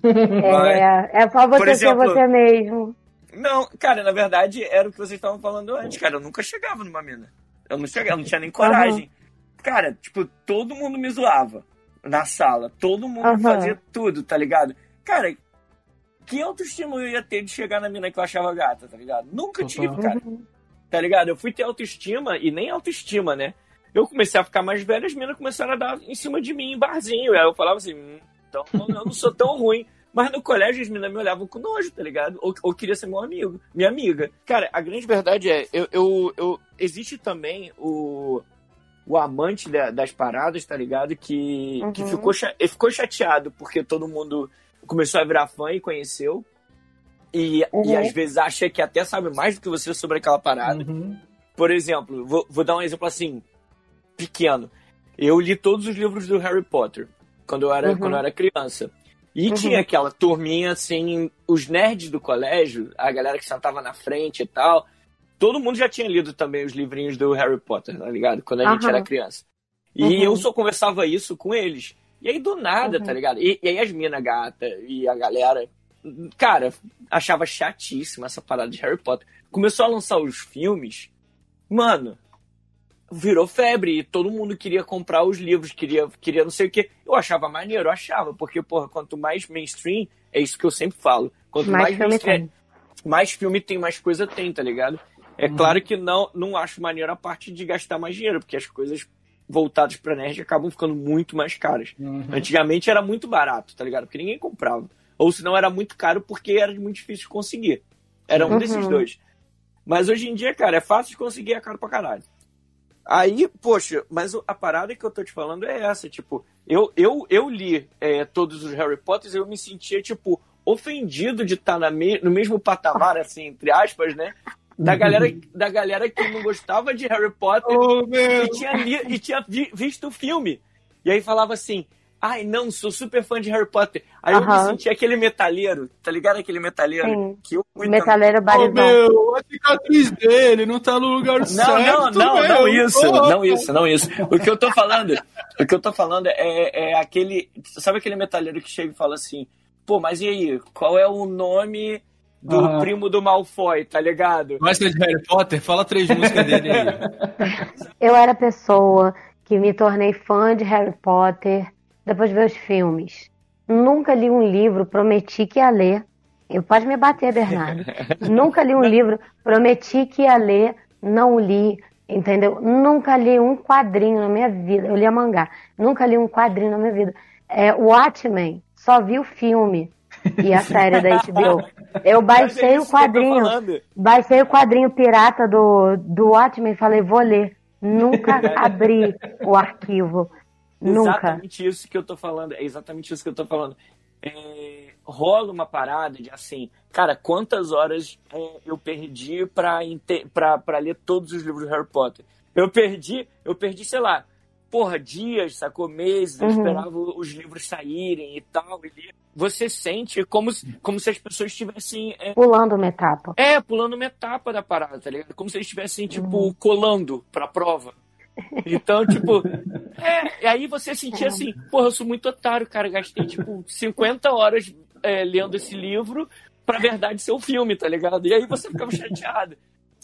É, é só Por você exemplo- ser você mesmo. Não, cara, na verdade era o que vocês estavam falando antes, cara. Eu nunca chegava numa mina. Eu não chegava, eu não tinha nem coragem. Cara, tipo, todo mundo me zoava na sala. Todo mundo Aham. fazia tudo, tá ligado? Cara, que autoestima eu ia ter de chegar na mina que eu achava gata, tá ligado? Nunca tive, cara. Tá ligado? Eu fui ter autoestima e nem autoestima, né? Eu comecei a ficar mais velho, as minas começaram a dar em cima de mim em barzinho. Aí eu falava assim, hum, então eu não sou tão ruim. Mas no colégio as meninas me olhavam com nojo, tá ligado? Ou, ou queria ser meu amigo, minha amiga. Cara, a grande verdade é, eu, eu, eu- existe também o, o amante da- das paradas, tá ligado? Que, que Uhum. ficou, cha- ele ficou chateado porque todo mundo começou a virar fã e conheceu. E, e Uhum. às vezes acha que até sabe mais do que você sobre aquela parada. Uhum. Por exemplo, vou, vou dar um exemplo assim, pequeno. Eu li todos os livros do Harry Potter quando eu era, Uhum. quando eu era criança. E Uhum. tinha aquela turminha, assim, os nerds do colégio, a galera que sentava na frente e tal. Todo mundo já tinha lido também os livrinhos do Harry Potter, tá ligado? Quando a gente Aham. era criança. E Uhum. eu só conversava isso com eles. E aí, do nada, Uhum. tá ligado? E, e aí as minas gata e a galera, cara, achava chatíssima essa parada de Harry Potter. Começou a lançar os filmes, mano, virou febre e todo mundo queria comprar os livros, queria, queria não sei o que. Eu achava maneiro, eu achava, porque, porra, quanto mais mainstream, é isso que eu sempre falo. Quanto Mais mais, filme mainstream, tem. mais filme tem, mais coisa tem, tá ligado? É Uhum. claro que não, não acho maneiro a parte de gastar mais dinheiro, porque as coisas voltadas pra nerd acabam ficando muito mais caras. Uhum. Antigamente era muito barato, tá ligado? Porque ninguém comprava. Ou se não era muito caro porque era muito difícil de conseguir. Era um Uhum. desses dois. Mas hoje em dia, cara, é fácil de conseguir, é caro pra caralho. Aí, poxa, mas a parada que eu tô te falando é essa, tipo, eu, eu, eu li é, todos os Harry Potters e eu me sentia, tipo, ofendido de estar na me- no mesmo patamar, [LAUGHS] assim, entre aspas, né? Da galera, da galera que não gostava de Harry Potter meu! e tinha, li- e tinha vi- visto o filme. E aí falava assim, ai não, sou super fã de Harry Potter. Aí eu me senti aquele metalheiro, tá ligado? Aquele metalheiro Sim. que eu fui Metaleiro Ô, barizão. meu, a cicatriz dele não tá no lugar Não, certo. não, não, meu. não isso, não isso, não isso. O que eu tô falando, o que eu tô falando é, é aquele, sabe aquele metalheiro que chega e fala assim, pô, mas e aí, qual é o nome do Aham. primo do Malfoy, tá ligado? Gosta de Harry Potter? Fala três músicas dele aí. [LAUGHS] Eu era a pessoa que me tornei fã de Harry Potter depois de ver os filmes. Nunca li um livro, prometi que ia ler. Eu pode me bater, Bernardo. [LAUGHS] Nunca li um livro, prometi que ia ler, não li, entendeu? Nunca li um quadrinho na minha vida. Eu lia mangá. Nunca li um quadrinho na minha vida. É, Watchmen, só vi o filme e a série da HBO. Eu é baixei o eu tô quadrinho. Baixei o quadrinho pirata do, do Watchmen e falei, vou ler. Nunca [LAUGHS] abri o arquivo. Nunca. Exatamente isso que eu tô falando. É exatamente isso que eu tô falando. É, rola uma parada de assim, cara, quantas horas é, eu perdi pra, pra, pra ler todos os livros do Harry Potter? Eu perdi, eu perdi, sei lá, porra, dias, sacou? Meses, eu Uhum. esperava os livros saírem e tal. e. Você sente como, se- como se as pessoas estivessem. É, Pulando uma etapa. é, pulando uma etapa da parada, tá ligado? Como se eles estivessem, tipo, colando pra prova. Então, tipo, é, e aí você sentia assim, porra, eu sou muito otário, cara. Gastei, tipo, 50 horas é, lendo esse livro pra verdade ser um filme, tá ligado? E aí você ficava chateado.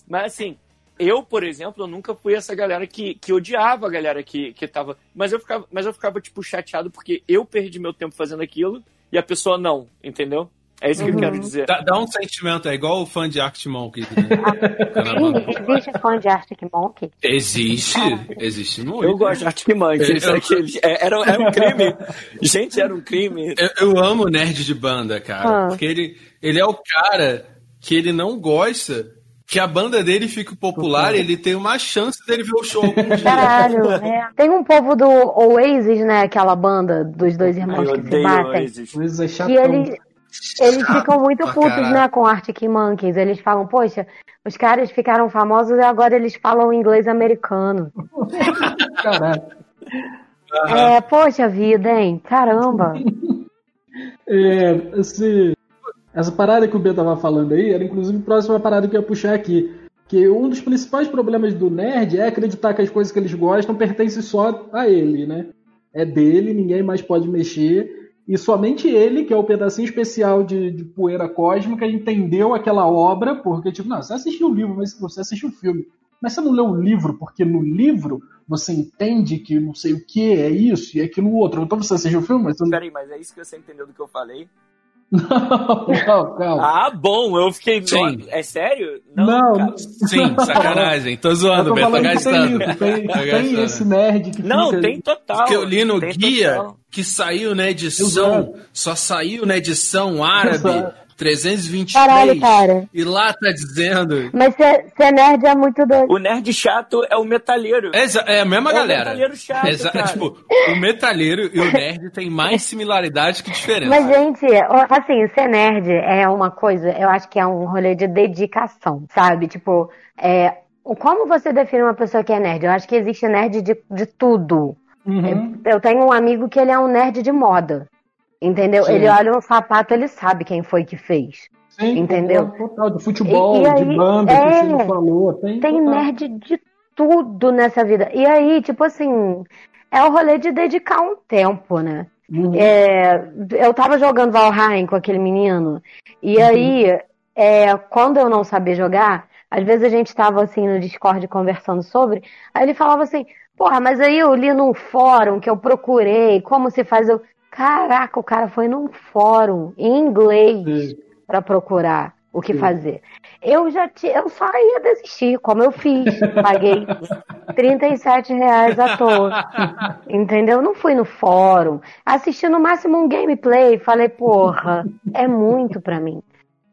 Mas assim, eu, por exemplo, eu nunca fui essa galera que, que odiava a galera que, que tava. Mas eu, ficava, mas eu ficava, tipo, chateado porque eu perdi meu tempo fazendo aquilo e a pessoa não, entendeu? É isso que eu Uhum. quero dizer. Dá, dá um sentimento, é igual o fã de Arctic Monkeys. Né? [LAUGHS] Sim, existe fã de Arctic Monkey? existe, existe muito. Eu gosto de Arctic Monkeys. Eu- é, Era, era um crime. [LAUGHS] Gente, era um crime. Eu, eu amo nerd de banda, cara. Ah. Porque ele, ele é o cara que ele não gosta que a banda dele fique popular e ele tem uma chance dele ver o show algum dia. Caralho, é. Tem um povo do Oasis, né? Aquela banda dos dois Ai, irmãos eu que se odeio batem. Oasis. Coisa E chatão. Eles, ficam muito putos, caralho. né, com Arctic Monkeys. Eles falam, poxa, os caras ficaram famosos e agora eles falam inglês americano. [LAUGHS] Caralho. É, poxa vida, hein? Caramba. É, esse, essa parada que o B tava falando aí era inclusive a próxima parada que eu ia puxar aqui. Que um dos principais problemas do nerd é acreditar que as coisas que eles gostam pertencem só a ele, né? É dele, ninguém mais pode mexer. E somente ele, que é o pedacinho especial de, de poeira cósmica, entendeu aquela obra, porque, tipo, não, você assistiu o livro, mas você assistiu o filme. Mas você não leu o livro, porque no livro você entende que não sei o que é isso e aquilo outro. Então você assistiu o filme, mas. Peraí, mas é isso que você entendeu do que eu falei? Não, calma, calma. Ah, bom, eu fiquei. Sim. É sério? Não, cara. não. Sim, sacanagem. Tô zoando, tô Beto. Tô tem gastando. tem, Tô tem gastando. esse nerd que Não, fica... tem total. Porque eu li no tem guia total. que saiu na edição, Exato. só saiu na edição árabe Exato. 323. Caralho, cara. E lá tá dizendo. Mas ser, ser nerd é muito doido. O nerd chato é o metalheiro. É, é a mesma É o galera. metalheiro chato, Exa- cara. Tipo, o metalheiro e o nerd tem mais similaridade que diferença. Mas, gente, assim, ser nerd é uma coisa, eu acho que é um rolê de dedicação, sabe? Tipo, é, o- como você define uma pessoa que é nerd? Eu acho que existe nerd de, de tudo. Uhum. Eu tenho um amigo que ele é um nerd de moda. Entendeu? Sim. Ele olha um sapato, ele sabe quem foi que fez. Sim, Entendeu? Total, de futebol, E- e de aí, banda, é, que o falou. Tem, Tem total. nerd de tudo nessa vida. E aí, tipo assim, é o rolê de dedicar um tempo, né? Uhum. É, eu tava jogando Valheim com aquele menino, e Uhum. aí, é, quando eu não sabia jogar, às vezes a gente tava assim no Discord conversando sobre, aí ele falava assim, porra, mas aí eu li num fórum que eu procurei, como se faz eu. Caraca, o cara foi num fórum em inglês pra procurar o que Sim. fazer. Eu já ti- eu só ia desistir, como eu fiz. [LAUGHS] Paguei 37 reais à toa. Entendeu? Não fui no fórum. Assisti no máximo um gameplay. Falei, porra, é muito pra mim.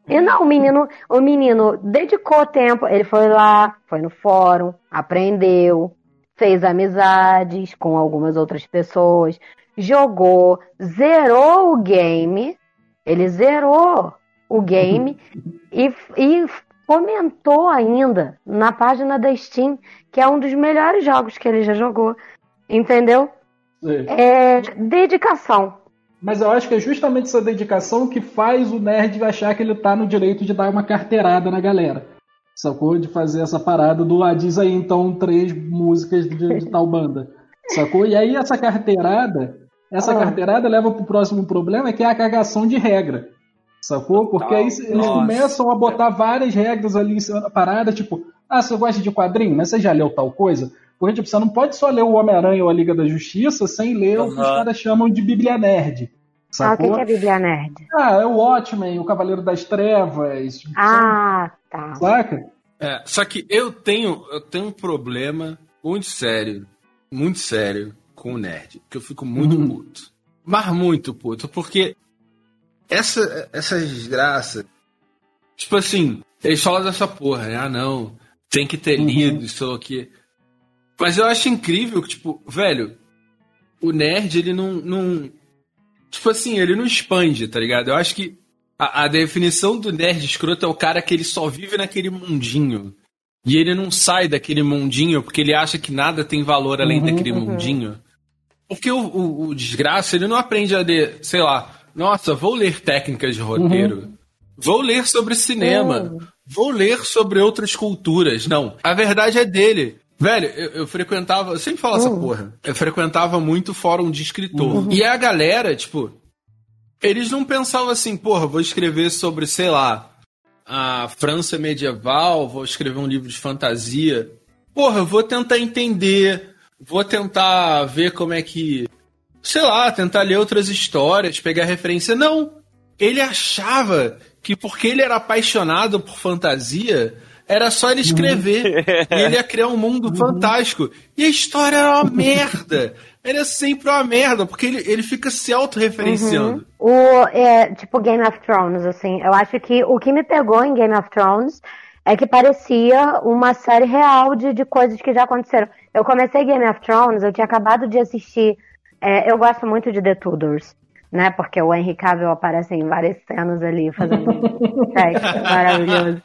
E não, o menino, o menino dedicou tempo. Ele foi lá, foi no fórum, aprendeu, fez amizades com algumas outras pessoas, jogou, zerou o game. Ele zerou o game [LAUGHS] e, e comentou ainda na página da Steam que é um dos melhores jogos que ele já jogou. Entendeu? É dedicação. Mas eu acho que é justamente essa dedicação que faz o nerd achar que ele tá no direito de dar uma carteirada na galera. Sacou? De fazer essa parada do ah, diz aí então três músicas de, de tal banda. [LAUGHS] Sacou? E aí essa carteirada, essa Ah. carteirada leva pro próximo problema, que é a cagação de regra. Sacou? Porque aí eles Nossa. começam a botar várias regras ali em cima da parada, tipo, ah, você gosta de quadrinho, mas você já leu tal coisa? Porque, tipo, você não pode só ler o Homem-Aranha ou a Liga da Justiça sem ler o que os caras chamam de Bíblia Nerd. Ah, o que Sacou? que é Bíblia Nerd? Ah, é o Watchmen, o Cavaleiro das Trevas. Ah, tá. Saca? É, só que eu tenho, eu tenho um problema muito sério, muito sério com o nerd. Que eu fico muito Uhum. puto. Mas muito puto, porque essa, essa desgraça. Tipo assim, eles falam dessa porra, né? Ah, não, tem que ter Uhum. lido, isso aqui. Mas eu acho incrível que, tipo, velho, o nerd, ele não, não. Tipo assim, ele não expande, tá ligado? Eu acho que a, a definição do nerd escroto é o cara que ele só vive naquele mundinho. e ele não sai daquele mundinho porque ele acha que nada tem valor além Uhum, daquele uhum. mundinho. Porque o, o- o desgraça, ele não aprende a ler, sei lá, nossa, vou ler técnicas de roteiro. Vou ler sobre cinema. Uhum. Vou ler sobre outras culturas. Não. A verdade é dele. Velho, eu, eu frequentava. Eu sempre falo essa porra. Eu frequentava muito fórum de escritor. E a galera, tipo. Eles não pensavam assim, porra, vou escrever sobre, sei lá, a França medieval, vou escrever um livro de fantasia. Porra, eu vou tentar entender, vou tentar ver como é que. Sei lá, tentar ler outras histórias, pegar referência. Não! Ele achava que porque ele era apaixonado por fantasia, era só ele escrever. [LAUGHS] e ele ia criar um mundo fantástico. E a história era uma merda. Era sempre uma merda, porque ele, ele fica se autorreferenciando. O, é, tipo Game of Thrones, assim. Eu acho que o que me pegou em Game of Thrones é que parecia uma série real de, de coisas que já aconteceram. Eu comecei Game of Thrones, eu tinha acabado de assistir. é, eu gosto muito de The Tudors, né? Porque o Henry Cavill aparece em várias cenas ali fazendo [LAUGHS] sexo maravilhoso.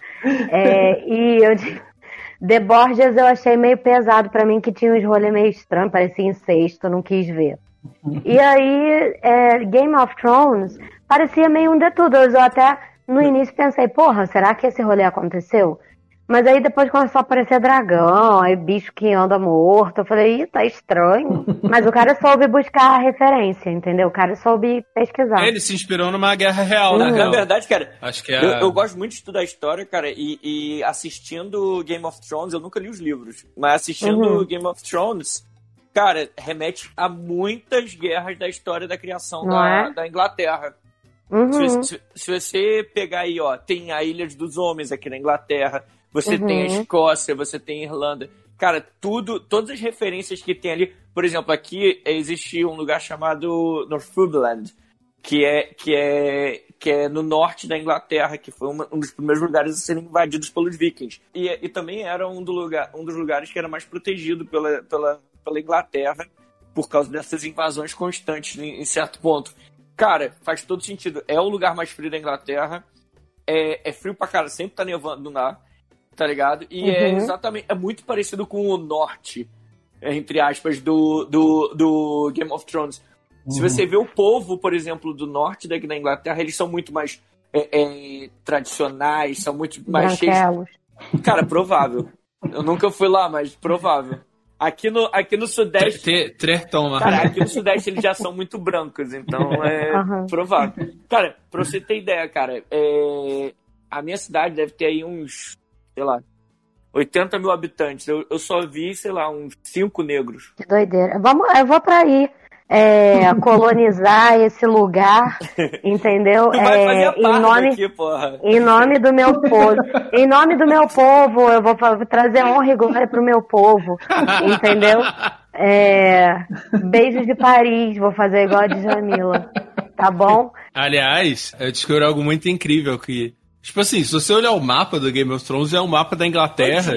É, e eu The Borgias eu achei meio pesado pra mim, que tinha uns rolês meio estranhos, parecia incesto, não quis ver. E aí, é, Game of Thrones parecia meio um The Tudors. Eu até no início pensei, porra, será que esse rolê aconteceu? Mas aí depois começou a aparecer dragão, aí bicho que anda morto. Eu falei, ih, tá estranho. [LAUGHS] Mas o cara soube buscar a referência, entendeu? O cara soube pesquisar. Ele se inspirou numa guerra real, Na, né? na verdade, cara, Acho que é. eu, eu gosto muito de estudar história, cara, e, e assistindo Game of Thrones, eu nunca li os livros, mas assistindo Uhum. Game of Thrones, cara, remete a muitas guerras da história da criação da, é? da Inglaterra. Uhum. Se, se- você pegar aí, ó, tem a Ilha dos Homens aqui na Inglaterra, você Uhum. tem a Escócia, você tem a Irlanda. Cara, tudo, todas as referências que tem ali. Por exemplo, aqui existe um lugar chamado Northumberland, que é, que é, que é no norte da Inglaterra, que foi uma- um dos primeiros lugares a serem invadidos pelos vikings. E, e também era um, do lugar, um dos lugares que era mais protegido pela, pela, pela Inglaterra por causa dessas invasões constantes em, em certo ponto. Cara, faz todo sentido. É o lugar mais frio da Inglaterra. É, é frio pra cara, sempre tá nevando lá, tá ligado? E é Uhum. exatamente. É muito parecido com o norte, entre aspas, do, do, do Game of Thrones. Se você vê o povo, por exemplo, do norte daqui da Inglaterra, eles são muito mais é, é, tradicionais, são muito mais cheios. Branquelos. Cara, provável. Eu nunca fui lá, mas provável. Aqui no, aqui no Sudeste. Tre-. Cara, aqui no Sudeste eles já são muito brancos, então [LAUGHS] é Aham. provável. Cara, pra você ter ideia, cara, é, a minha cidade deve ter aí uns, sei lá, 80 mil habitantes. Eu, eu só vi, sei lá, uns 5 negros. Que doideira. Vamos, eu vou pra aí é, colonizar esse lugar, [LAUGHS] entendeu? Tu vai É, em nome, aqui, porra. Em nome do meu povo. Em nome do meu povo, eu vou trazer honra e glória pro meu povo. Entendeu? É, beijos de Paris, vou fazer igual a Djamila. Tá bom? Aliás, eu descobri algo muito incrível que. Tipo assim, se você olhar o mapa do Game of Thrones, é um mapa da Inglaterra.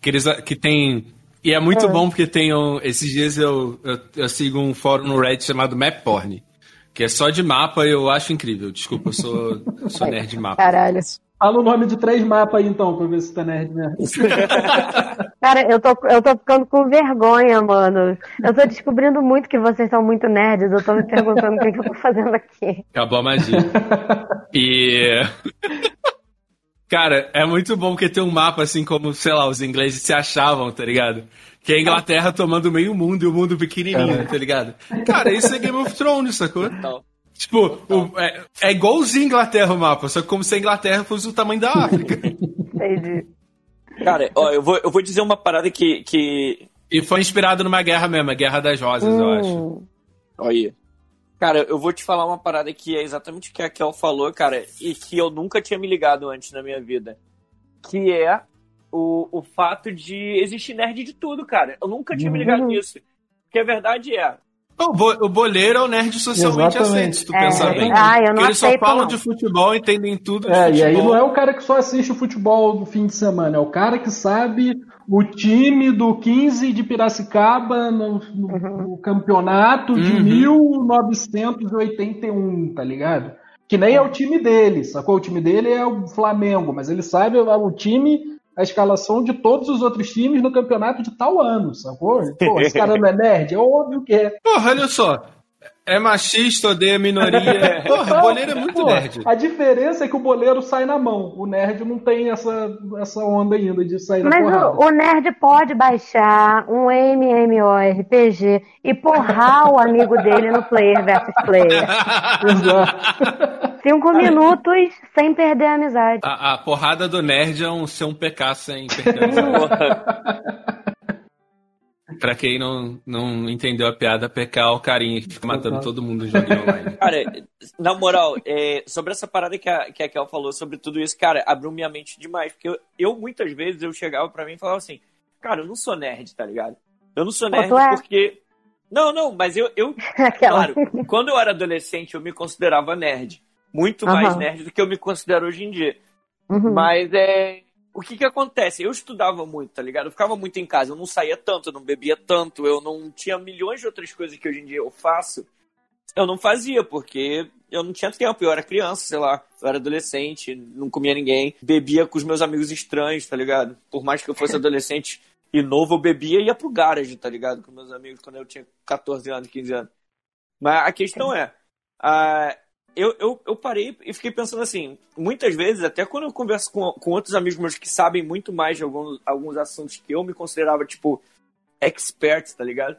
Que, eles, que tem. E é muito bom porque tem um. Esses dias eu, eu, eu sigo um fórum no Reddit chamado Mapporn. Que é só de mapa e eu acho incrível. Desculpa, eu sou, sou [LAUGHS] nerd de mapa. Caralho. Fala o nome de três mapas aí então, pra ver se tá nerd mesmo. [LAUGHS] Cara, eu tô, eu tô ficando com vergonha, mano. Eu tô descobrindo muito que vocês são muito nerds. Eu tô me perguntando o que, que eu tô fazendo aqui. Acabou a magia. [LAUGHS] E. Cara, é muito bom porque tem um mapa assim como, sei lá, os ingleses se achavam, tá ligado? Que é a Inglaterra tomando meio mundo e o mundo pequenininho, tá ligado? Cara, isso é Game of Thrones, sacou? Então, Tipo, o- é, é igualzinho a Inglaterra o mapa, só que como se a Inglaterra fosse o tamanho da África. Entendi. cara, ó, eu vou, eu vou dizer uma parada que, que. e foi inspirado numa guerra mesmo, a Guerra das Rosas, eu acho. Hum, Olha aí. Cara, eu vou te falar uma parada que é exatamente o que a Kel falou, cara, e que eu nunca tinha me ligado antes na minha vida. Que é o, o fato de existir nerd de tudo, cara. Eu nunca tinha me ligado Uhum. nisso. Porque a verdade é, O, bo- o boleiro é o nerd socialmente Exatamente. aceito, se tu É, pensar bem. ah, eu não Porque eles só aceito, falam não. de futebol, entendem tudo de É, futebol. e aí não é o cara que só assiste o futebol do fim de semana, é o cara que sabe o time do 15 de Piracicaba no, no- Uhum. no campeonato de Uhum. 1981, tá ligado? Que nem é o time dele, sacou? O time dele é o Flamengo, mas ele sabe o time a escalação de todos os outros times no campeonato de tal ano, sacou? Pô, esse cara não é nerd? É óbvio que é. Porra, olha só. É machista, odeia minoria. [LAUGHS] Porra, o boleiro é muito Pô, nerd. A diferença é que o boleiro sai na mão. O nerd não tem essa, essa onda ainda de sair na Mas porrada. o, o nerd pode baixar um MMORPG e porrar o amigo dele no player versus player. [LAUGHS] Exato. Cinco minutos sem perder a amizade. A, a porrada do nerd é um ser um PK sem perder a Porra. [LAUGHS] Pra quem não, não entendeu a piada, PK é o carinha que fica matando todo mundo no joguinho online. [LAUGHS] Cara, na moral, é, sobre essa parada que a, que a Kel falou sobre tudo isso, cara, abriu minha mente demais. Porque eu, eu, muitas vezes, eu chegava pra mim e falava assim, cara, eu não sou nerd, tá ligado? Eu não sou nerd é. porque... Não, não, mas eu, eu [LAUGHS] claro, quando eu era adolescente, eu me considerava nerd. Muito mais Aham. nerd do que eu me considero hoje em dia. Uhum. Mas é. O que que acontece? Eu estudava muito, tá ligado? Eu ficava muito em casa, eu não saía tanto, eu não bebia tanto, eu não tinha milhões de outras coisas que hoje em dia eu faço. Eu não fazia, porque eu não tinha tempo, eu era criança, sei lá, eu era adolescente, não comia ninguém, bebia com os meus amigos estranhos, tá ligado? Por mais que eu fosse [LAUGHS] adolescente e novo, eu bebia e ia pro garage, tá ligado? Com meus amigos quando eu tinha 14 anos, 15 anos. Mas a questão é, ah, eu, eu, eu parei e fiquei pensando assim, muitas vezes, até quando eu converso com, com outros amigos meus que sabem muito mais de alguns, alguns assuntos que eu me considerava, tipo, expert, tá ligado?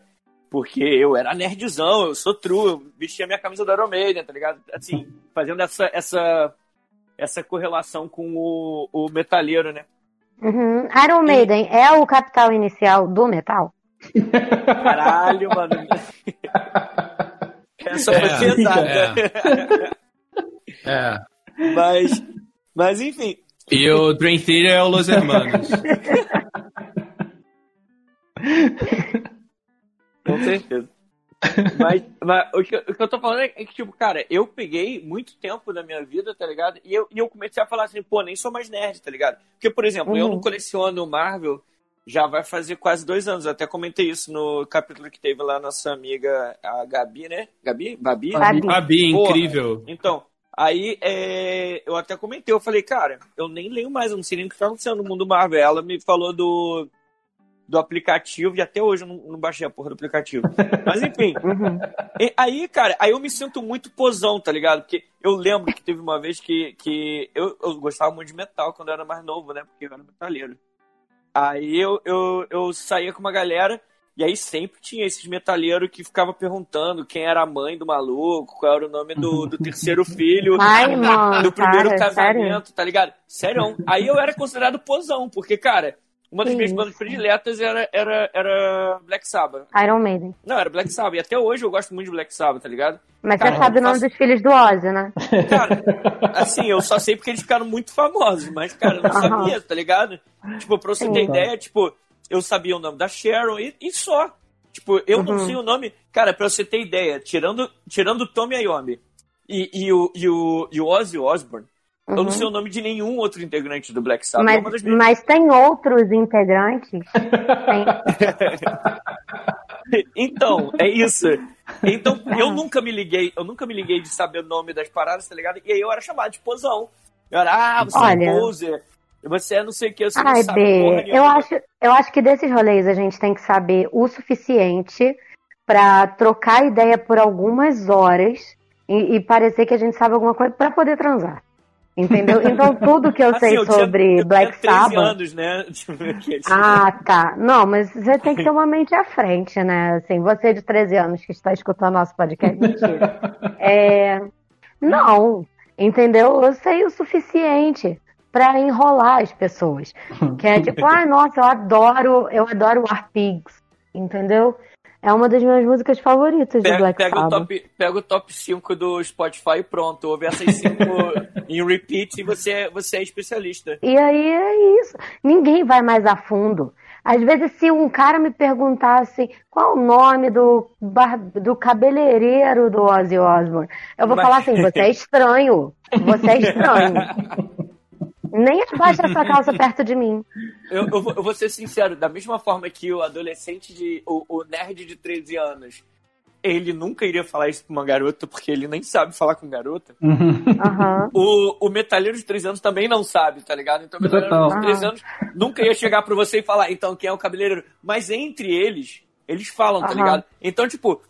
Porque eu era nerdzão, eu sou true, eu vestia minha camisa do Iron Maiden, tá ligado? Assim, fazendo essa, essa, essa correlação com o, o metalheiro, né? Uhum. Iron Maiden é o capital inicial do metal? Caralho, mano. [LAUGHS] Essa foi É, pesada. É. Mas, mas enfim, E o Dream Theater é o Los Hermanos. Com certeza. mas mas o, que, o que eu tô falando é que, tipo, cara, eu peguei muito tempo da minha vida, tá ligado? E eu, e eu comecei a falar assim, pô, nem sou mais nerd, tá ligado? Porque, por exemplo, eu Uhum. não coleciono Marvel já vai fazer quase dois anos. Eu até comentei isso no capítulo que teve lá nossa amiga, a Gabi, né? Gabi? Babi? Babi, Porra. incrível. Então, aí é, eu até comentei, eu falei, cara, eu nem leio mais, eu não sei nem o que tá acontecendo no mundo Marvel. Ela me falou do, do aplicativo e até hoje eu não, não baixei a porra do aplicativo. [LAUGHS] Mas enfim, Uhum. e aí, cara, aí eu me sinto muito posão, tá ligado? Porque eu lembro que teve uma vez que, que eu, eu gostava muito de metal quando eu era mais novo, né? Porque eu era metalheiro. Aí eu, eu, eu saía com uma galera e aí sempre tinha esses metalheiros que ficava perguntando quem era a mãe do maluco, qual era o nome do, do terceiro [LAUGHS] filho. Ai, mano, do primeiro cara, casamento, tá ligado? Sério. Aí eu era considerado posão, porque, cara, uma das Que minhas isso. bandas prediletas era, era, era Black Sabbath. Iron Maiden. Não, era Black Sabbath. E até hoje eu gosto muito de Black Sabbath, tá ligado? Mas Cara, você sabe o nome faço- dos filhos do Ozzy, né? [LAUGHS] Cara, assim, eu só sei porque eles ficaram muito famosos, mas, cara, eu não sabia, tá ligado? Tipo, pra você ter Sim. ideia, tipo, eu sabia o nome da Sharon e, e só. Tipo, eu não Uhum. sei o nome. Cara, pra você ter ideia, tirando, tirando Tommy Iommi e, e, o, e, o, e o Ozzy Osbourne, eu não sei o nome de nenhum outro integrante do Black Sabbath. É Uhum. Mas, minhas mas tem outros integrantes? Tem. [LAUGHS] Então, é isso. Então, [LAUGHS] eu nunca me liguei, eu nunca me liguei de saber o nome das paradas, tá ligado? E aí eu era chamado de posão. Eu era, ah, você Olha. é poser, você é não sei o que, você não Ai, sabe porra B, nenhuma. eu acho, eu acho que desses rolês a gente tem que saber o suficiente pra trocar ideia por algumas horas e, e parecer que a gente sabe alguma coisa pra poder transar. Entendeu? Então tudo que eu [LAUGHS] Assim, sei eu tinha- sobre eu Black tinha 13 Sabbath. anos, né? [LAUGHS] Ah, tá. Não, mas você tem que ter uma mente à frente, né? Assim, você de 13 anos que está escutando nosso podcast, mentira. [LAUGHS] É... Não, entendeu? Eu sei o suficiente pra enrolar as pessoas. Que é tipo, ah, nossa, eu adoro, eu adoro War Pigs, entendeu? É uma das minhas músicas favoritas do Pega, Black pega, o Sabbath. top, pega o top 5 do Spotify e pronto. Ouve essas 5 [LAUGHS] em repeat e você, você é especialista. E aí é isso. Ninguém vai mais a fundo. Às vezes, se um cara me perguntasse qual o nome do, bar- do cabeleireiro do Ozzy Osbourne, eu vou Mas- falar assim: você é [LAUGHS] estranho. Você é estranho. [LAUGHS] Nem abaixa essa calça perto de mim. Eu, eu, vou, eu vou ser sincero, da mesma forma que o adolescente de. O, o nerd de 13 anos ele nunca iria falar isso pra uma garota, porque ele nem sabe falar com garota. Aham. O, o metalheiro de três anos também não sabe, tá ligado? Então o metalheiro Total. de três anos nunca ia chegar pra você e falar, então, quem é o cabeleireiro? Mas entre eles, eles falam, tá ligado? Então, tipo,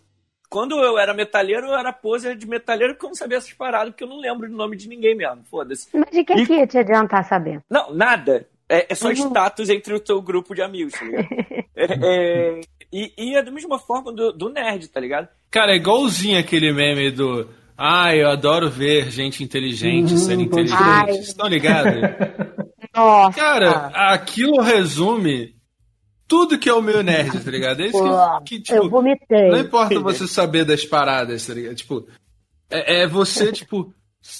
quando eu era metalheiro, eu era poser de metalheiro eu não sabia essas paradas, porque eu não lembro do nome de ninguém mesmo. Foda-se. Mas de que, E- que ia te adiantar saber? Não, nada. É, é só Uhum. status entre o teu grupo de amigos, tá ligado? [LAUGHS] É, é, e, e é da mesma forma do, do nerd, tá ligado? Cara, é igualzinho aquele meme do. Ah, eu adoro ver gente inteligente Uhum, sendo inteligente. Vocês estão ligados? [LAUGHS] Nossa. Cara, aquilo resume tudo que é o meu nerd, tá ligado? É isso Pô, que, que, eu tipo, vomitei. não importa você saber das paradas, tá ligado? Tipo, é, é você, [LAUGHS] tipo,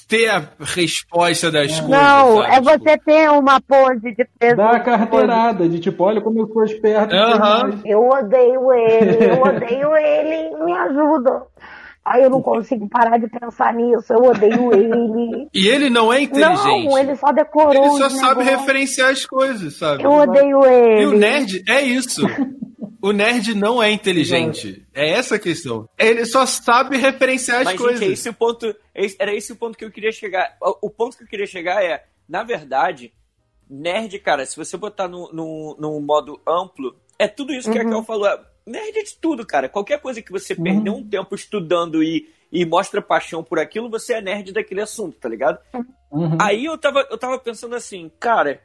ter a resposta das coisas. Não, é Tipo, você ter uma pose de peso. Dá a carteirada de tipo, olha como eu sou esperto. mais. Eu odeio ele, eu [LAUGHS] odeio ele, me ajuda. Ai, eu não consigo parar de pensar nisso, eu odeio ele. [LAUGHS] E ele não é inteligente. Não, ele só decorou. Ele só sabe negócios. referenciar as coisas, sabe? Eu odeio ele. E o nerd é isso. O nerd não é inteligente. É essa a questão. Ele só sabe referenciar as Mas, coisas. gente, é esse o ponto. esse- Era esse o ponto que eu queria chegar. O, ponto que eu queria chegar é, na verdade, nerd, cara, se você botar no, no, no modo amplo, é tudo isso que a Kel falou. Nerd é de tudo, cara. Qualquer coisa que você perdeu um tempo estudando e, e mostra paixão por aquilo, você é nerd daquele assunto, tá ligado? Uhum. Aí eu tava, eu tava pensando assim, cara,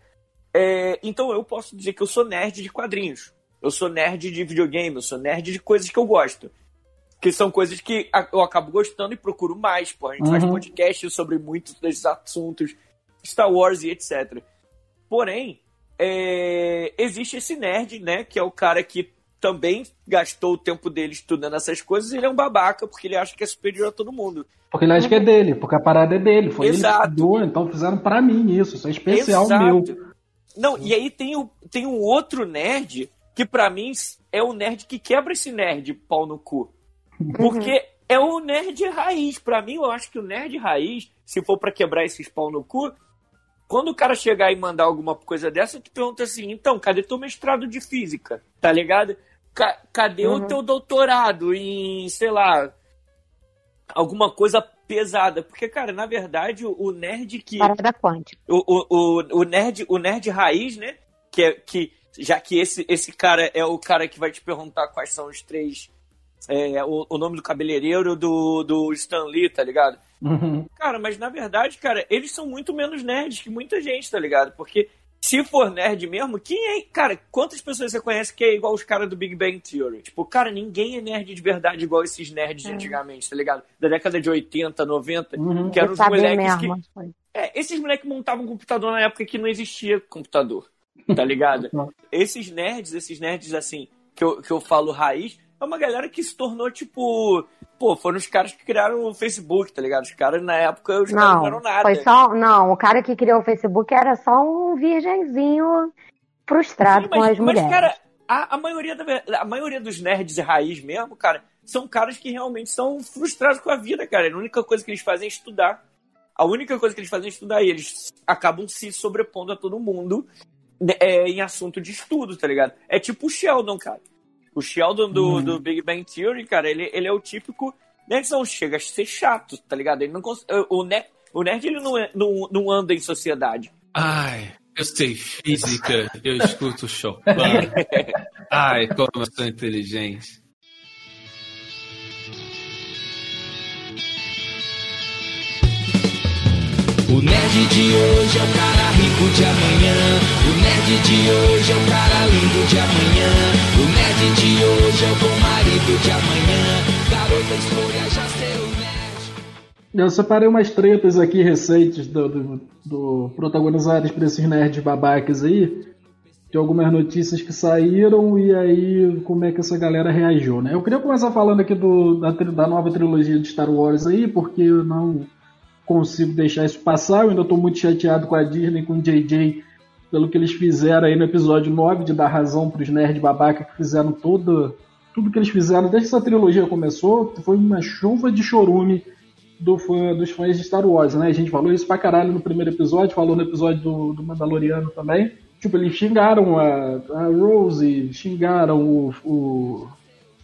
é, então eu posso dizer que eu sou nerd de quadrinhos. Eu sou nerd de videogame, eu sou nerd de coisas que eu gosto. Que são coisas que eu acabo gostando e procuro mais. Pô, a gente faz Uhum. podcast sobre muitos desses assuntos, Star Wars e etc. Porém, é, existe esse nerd, né? Que é o cara que também gastou o tempo dele estudando essas coisas e ele é um babaca, porque ele acha que é superior a todo mundo. Porque ele acha que é dele, porque a parada é dele. Foi Exato. ele que estudou, então fizeram pra mim isso. Isso é especial Exato. meu. Não, e aí tem, o, tem um outro nerd que pra mim é o nerd que quebra esse nerd pau no cu. Porque é o nerd raiz. Pra mim, eu acho que o nerd raiz, se for pra quebrar esses pau no cu, quando o cara chegar e mandar alguma coisa dessa, tu pergunta assim, então, cadê teu mestrado de física? Tá ligado? Ca- cadê o teu doutorado em, sei lá, alguma coisa pesada? Porque, cara, na verdade, o, o nerd que Parada quântica. o, o, o, o nerd, o nerd raiz, né? Que é que já que esse, esse cara é o cara que vai te perguntar quais são os três é, o, o nome do cabeleireiro do, do Stan Lee, tá ligado? Uhum. Cara, mas na verdade, cara, eles são muito menos nerds que muita gente, tá ligado? Porque se for nerd mesmo, quem é. Cara, quantas pessoas você conhece que é igual os caras do Big Bang Theory? Tipo, cara, ninguém é nerd de verdade igual esses nerds de antigamente, tá ligado? Da década de 80, 90, Uhum. que eram os moleques que. mesmo. foi. É, esses moleques montavam computador na época que não existia computador, tá ligado? [LAUGHS] esses nerds, esses nerds assim, que eu, que eu falo raiz, é uma galera que se tornou tipo. Pô, foram os caras que criaram o Facebook, tá ligado? Os caras na época, os caras não eram Não, nada. foi só. Não, o cara que criou o Facebook era só um virgenzinho frustrado Sim, com mas, as mas, mulheres. cara, a, a, maioria da, a maioria dos nerds raiz mesmo, cara, são caras que realmente são frustrados com a vida, cara. A única coisa que eles fazem é estudar. A única coisa que eles fazem é estudar. E eles acabam se sobrepondo a todo mundo né, é, em assunto de estudo, tá ligado? É tipo o Sheldon, cara. O Sheldon do, do Big Bang Theory, cara, ele, ele é o típico nerdzão. Chega a ser chato, tá ligado? Ele não cons- o, nerd, o nerd, ele não, é- não, não anda em sociedade. Ai, eu sei física, eu escuto Chopin. [LAUGHS] Ai, como eu sou inteligente. Nerd de hoje é o cara rico de amanhã. O nerd de hoje é o cara lindo de amanhã. O nerd de hoje é o bom marido de amanhã. Garota, escolha já seu nerd. Eu separei umas tretas aqui recentes do, do, do- protagonizadas por esses nerds babacas aí, de algumas notícias que saíram e aí como é que essa galera reagiu, né? Eu queria começar falando aqui do, da, da nova trilogia de Star Wars aí, porque não consigo deixar isso passar, eu ainda tô muito chateado com a Disney, com o JJ, pelo que eles fizeram aí no episódio 9, de dar razão pros nerds babaca que fizeram todo, tudo que eles fizeram desde que essa trilogia começou, foi uma chuva de chorume do fã- dos fãs de Star Wars, né? A gente falou isso pra caralho no primeiro episódio, falou no episódio do, do Mandaloriano também. Tipo, eles xingaram a, a Rose, xingaram o, o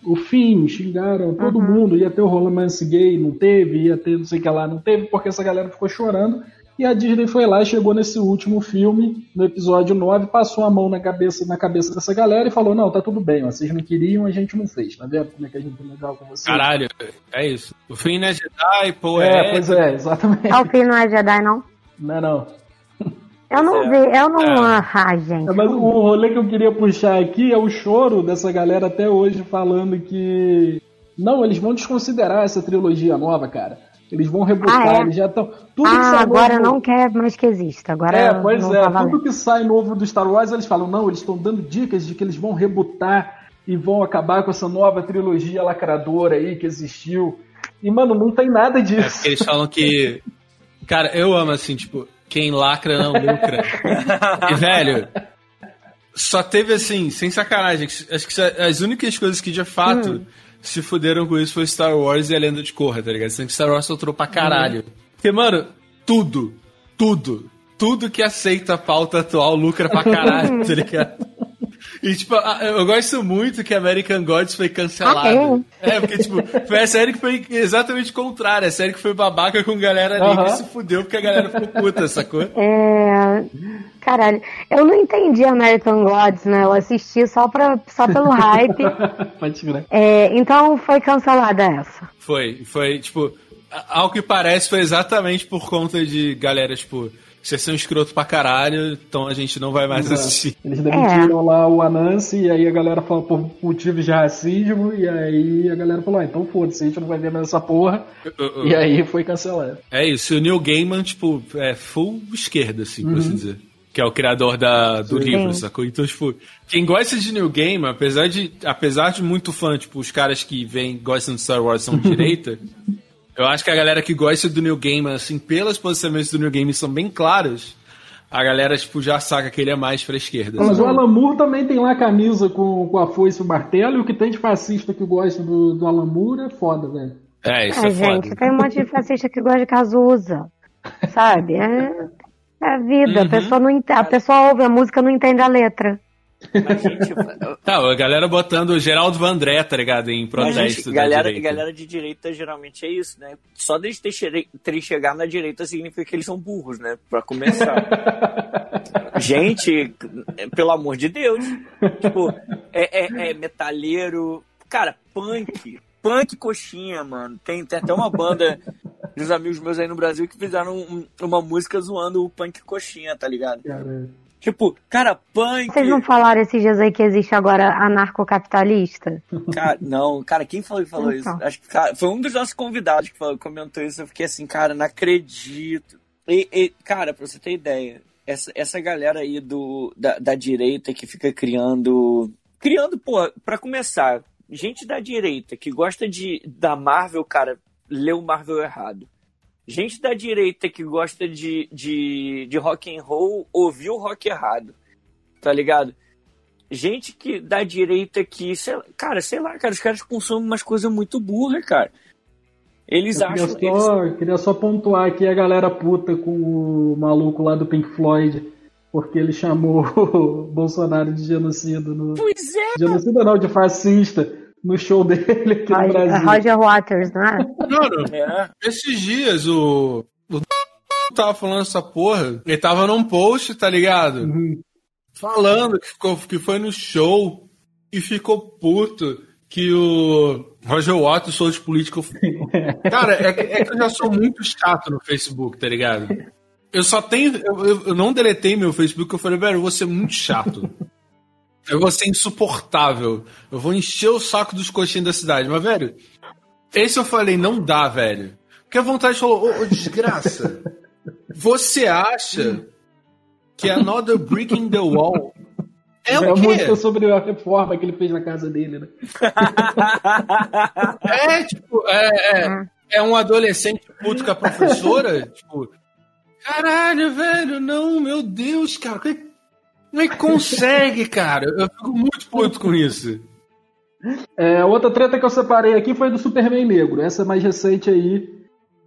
o fim, xingaram todo mundo, ia ter o romance gay, não teve, ia ter não sei o que lá, não teve, porque essa galera ficou chorando. E a Disney foi lá e chegou nesse último filme, no episódio 9, passou a mão na cabeça, na cabeça dessa galera e falou: Não, tá tudo bem, ó, vocês não queriam, a gente não fez. Tá vendo como é que a gente é legal com vocês? Caralho, é isso. O fim é Jedi, pô, É, é. pois é, exatamente. Ah, o filho não é Jedi, não? Não é não. Eu não É. vi, eu não. É. Ah, gente. É, mas o rolê que eu queria puxar aqui é o choro dessa galera até hoje falando que. Não, eles vão desconsiderar essa trilogia nova, cara. Eles vão rebutar, Ah, é? eles já estão. Tudo que Ah, sai agora novo- não quer mais que exista. Agora É, pois é, tá tudo que sai novo do Star Wars, eles falam, não, eles estão dando dicas de que eles vão rebutar e vão acabar com essa nova trilogia lacradora aí que existiu. E, mano, não tem nada É disso. porque eles falam que. Cara, eu amo assim, tipo, quem lacra não lucra. E, velho, só teve assim, sem sacanagem. Acho que as únicas coisas que de fato se fuderam com isso foi Star Wars e a Lenda de Korra, tá ligado? Sendo que Star Wars soltou pra caralho. Porque, mano, tudo, tudo, tudo que aceita a pauta atual lucra pra caralho, [LAUGHS] tá ligado? E, tipo, eu gosto muito que American Gods foi cancelado. É, porque, tipo, foi a série que foi exatamente contrária. A série que foi babaca com galera ali Aham. que se fudeu porque a galera ficou puta, sacou? É. Caralho, eu não entendi American Gods, né? Eu assisti só, pra, só pelo hype. [LAUGHS] Pode crer. É, então foi cancelada essa. Foi, foi, tipo, ao que parece foi exatamente por conta de galera, tipo, vocês são escroto pra caralho, então a gente não vai mais assistir. Eles demitiram lá o Anansi e aí a galera falou por motivos de racismo e aí a galera falou, ah, então foda-se, a gente não vai ver mais essa porra. E aí foi cancelado. É isso, e o Neil Gaiman, tipo, é full esquerda, assim, por assim dizer. Que é o criador da, do Sim. livro, sacou? Então, tipo, quem gosta de Neil Gaiman, apesar de, apesar de muito fã, tipo, os caras que vêm, gostam de Star Wars são de [LAUGHS] direita, eu acho que a galera que gosta do Neil Gaiman, assim, pelos posicionamentos do Neil Gaiman são bem claros, a galera, tipo, já saca que ele é mais pra esquerda. Mas assim. o Alan Moore também tem lá a camisa com, com a foice e o martelo e o que tem de fascista que gosta do, do Alan Moore é foda, velho. É, isso Ai, é gente, foda. tem um monte de fascista que gosta de Cazuza. Sabe? É, é a vida. Uhum. A, pessoa não a pessoa ouve a música e não entende a letra. Gente, Tá, a galera botando o Geraldo Vandré, tá ligado? Em protesto gente, galera, galera de direita geralmente é isso, né? Só deles ter che- terem chegado na direita significa que eles são burros, né? Pra começar. [LAUGHS] gente, pelo amor de Deus. Tipo, é, é, é metalheiro. Cara, punk. Punk coxinha, mano. Tem, tem até uma banda dos amigos meus aí no Brasil que fizeram um- uma música zoando o punk coxinha, tá ligado? Cara, Tipo, cara, punk. Vocês não falaram esses dias aí que existe agora anarcocapitalista? Cara, não, cara, quem falou, falou Então. isso? Acho que cara, foi um dos nossos convidados que falou, comentou isso. Eu fiquei assim, cara, não acredito. E, e, cara, pra você ter ideia, essa, essa galera aí do, da, da direita que fica criando. Criando, pô, pra começar, gente da direita que gosta de da Marvel, cara, leu Marvel errado. Gente da direita que gosta de, de, de rock and roll ouviu rock errado. Tá ligado? gente que da direita que, sei lá, cara, sei lá, cara, os caras consomem umas coisas muito burras, cara. Eles eu queria acham. Eles... só, eu queria só pontuar aqui a galera puta com o maluco lá do Pink Floyd, porque ele chamou [LAUGHS] o Bolsonaro de genocida no. Pois é, Genocida não, de fascista no show dele aqui no Roger, Brasil. Roger Waters, não é? Mano, é. esses dias o. O [LAUGHS] tava falando essa porra. Ele tava num post, tá ligado? Uhum. Falando que, ficou, que foi no show e ficou puto que o Roger Waters, sou de político. [LAUGHS] Cara, é, que- é que eu já sou muito chato no Facebook, tá ligado? Eu só tenho. Eu, eu- eu não deletei meu Facebook, eu falei, velho, eu vou ser muito chato. Eu vou ser insuportável. Eu vou encher o saco dos coxinhos da cidade. Mas, velho, esse eu falei, não dá, velho. Porque a vontade falou, ô, desgraça. [LAUGHS] Você acha que Another Brick in the Wall é É o a música quê? sobre a reforma que ele fez na casa dele, né? [LAUGHS] É, tipo, é, é, é um adolescente puto com a professora? tipo, caralho, velho, não, meu Deus, cara. Como é, como é que consegue, cara? Eu fico muito puto com isso. É, outra treta que eu separei aqui foi do Superman Negro. Essa é mais recente aí,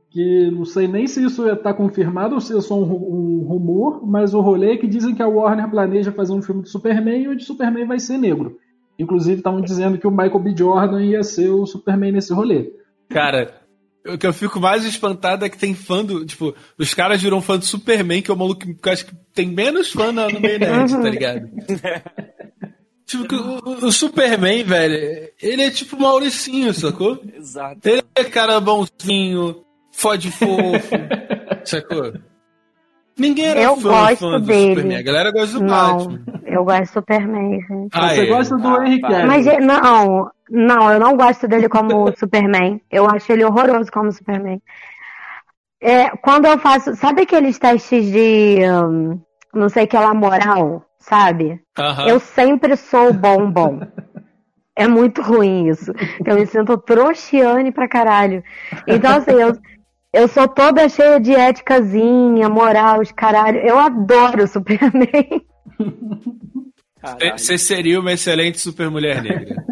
que não sei nem se isso está confirmado ou se é só um, um rumor, mas o rolê é que dizem que a Warner planeja fazer um filme de Superman onde Superman vai ser negro. Inclusive, estavam dizendo que o Michael B. Jordan ia ser o Superman nesse rolê. Cara, o que eu fico mais espantado é que tem fã do. Tipo, os caras viram fã do Superman, que é o maluco que eu acho que tem menos fã no, no meio nerd, tá [LAUGHS] ligado? tipo, que o, o- o Superman, velho, ele é tipo Mauricinho, sacou? Exato. Ele é cara bonzinho, fode fofo, sacou? Ninguém era Eu fã, gosto fã do dele. Superman, a galera gosta do Não, Batman. eu gosto de Superman, gente. Ah, Você é. gosta do Ah, Henry. Cavill. Mas é- não, não, eu não gosto dele como [LAUGHS] Superman. Eu acho ele horroroso como Superman. É, quando eu faço, sabe aqueles testes de hum, não sei que lá moral, sabe? Aham. Eu sempre sou bombom. É muito ruim isso. Eu me sinto trouxiane pra caralho. Então, assim, eu, eu sou toda cheia de éticazinha, moral, os caralho. Eu adoro o Superman. Você seria uma excelente super mulher negra.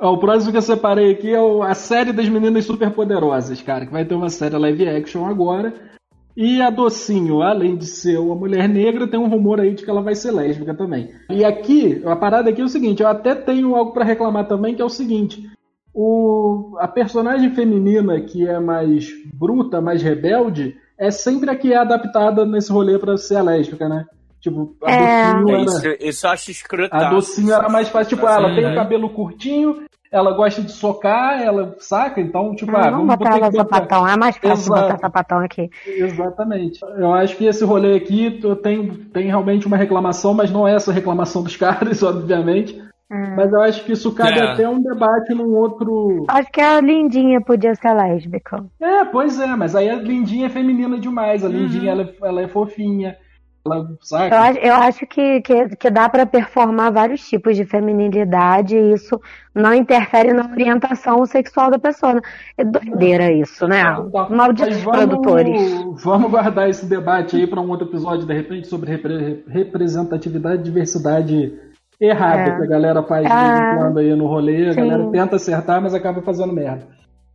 Ó, o próximo que eu separei aqui é o- a série das meninas superpoderosas, cara, que vai ter uma série live action agora. E a Docinho, além de ser uma mulher negra, tem um rumor aí de que ela vai ser lésbica também. E aqui, a parada aqui é o seguinte, eu até tenho algo pra reclamar também, que é o seguinte. O, a personagem feminina que é mais bruta, mais rebelde, é sempre a que é adaptada nesse rolê pra ser a lésbica, né? Tipo, a É. Docinho É era... isso, isso eu acho escrotaço. A docinho era mais fácil, tipo, Sim, ela tem o né? cabelo curtinho, ela gosta de socar, ela saca, então, tipo, Ah, ah, vamos botar ela sapatão. É mais fácil Exato. botar sapatão aqui. Exatamente. Eu acho que esse rolê aqui tenho, tem realmente uma reclamação, mas não é essa reclamação dos [LAUGHS] caras, obviamente. Hum. Mas eu acho que isso cabe É. até um debate num outro. Acho que a Lindinha podia ser lésbica. É, pois é, mas aí a Lindinha é feminina demais, a Uhum. Lindinha ela, é- ela é fofinha. Ela, Eu acho, eu acho que, que, que dá pra performar vários tipos de feminilidade e isso não interfere na orientação sexual da pessoa. É doideira isso, né? Tá. Malditos Mas vamos- produtores. Vamos guardar esse debate aí para um outro episódio, de repente, sobre repre- representatividade e diversidade errada É. que a galera faz de vez Ah, em quando aí no rolê. A sim. galera tenta acertar, mas acaba fazendo merda.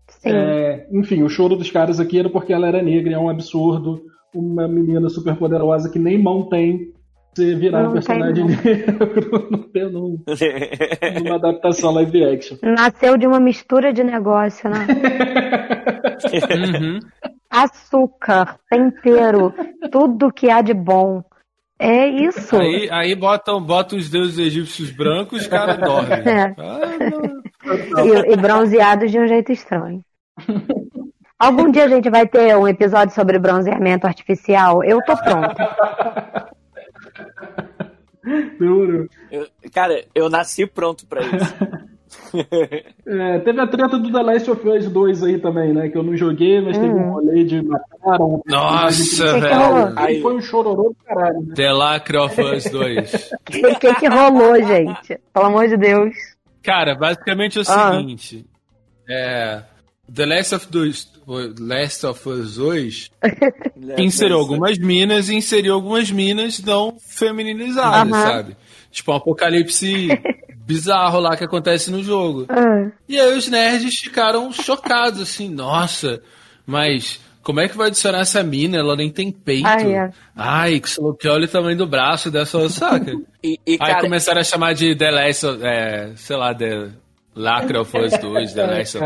Sim. É, enfim, o choro dos caras aqui era porque ela era negra, e é um absurdo. Uma menina super poderosa que nem mão tem. Você virar Não um personagem negro [LAUGHS] não tem num- [LAUGHS] numa adaptação live action. Nasceu de uma mistura de negócio, né? [LAUGHS] Uhum. Açúcar, tempero, tudo que há de bom. É isso. Aí, aí botam, botam os deuses egípcios brancos, os caras dormem. [LAUGHS] É. Ah. E, e bronzeados de um jeito estranho. Algum dia a gente vai ter um episódio sobre bronzeamento artificial? Eu tô pronta. Duro. Eu- cara, eu nasci pronto pra isso. [LAUGHS] É, teve a treta do The Last of Us 2 aí também, né? Que eu não joguei, mas teve um rolê de mataram. Nossa, rolou? velho. Aí foi um chororô do caralho, né? The Lacre of Us 2. O que, que rolou, gente? Pelo amor de Deus. Cara, basicamente é o Ah. seguinte. É. The Last of, Us, Last of Us 2 [LAUGHS] inseriu algumas minas e inseriu algumas minas não femininizadas, Aham. sabe? Tipo um apocalipse [LAUGHS] bizarro lá que acontece no jogo. Ah, E aí os nerds ficaram chocados, assim, nossa, mas como é que vai adicionar essa mina? Ela nem tem peito. Ai, é. Ai, que só que olha o tamanho do braço dessa, saca? [LAUGHS] E, e, Aí cara, começaram a chamar de The Last of, é, sei lá, The Lacre of Us 2, The [LAUGHS] Last of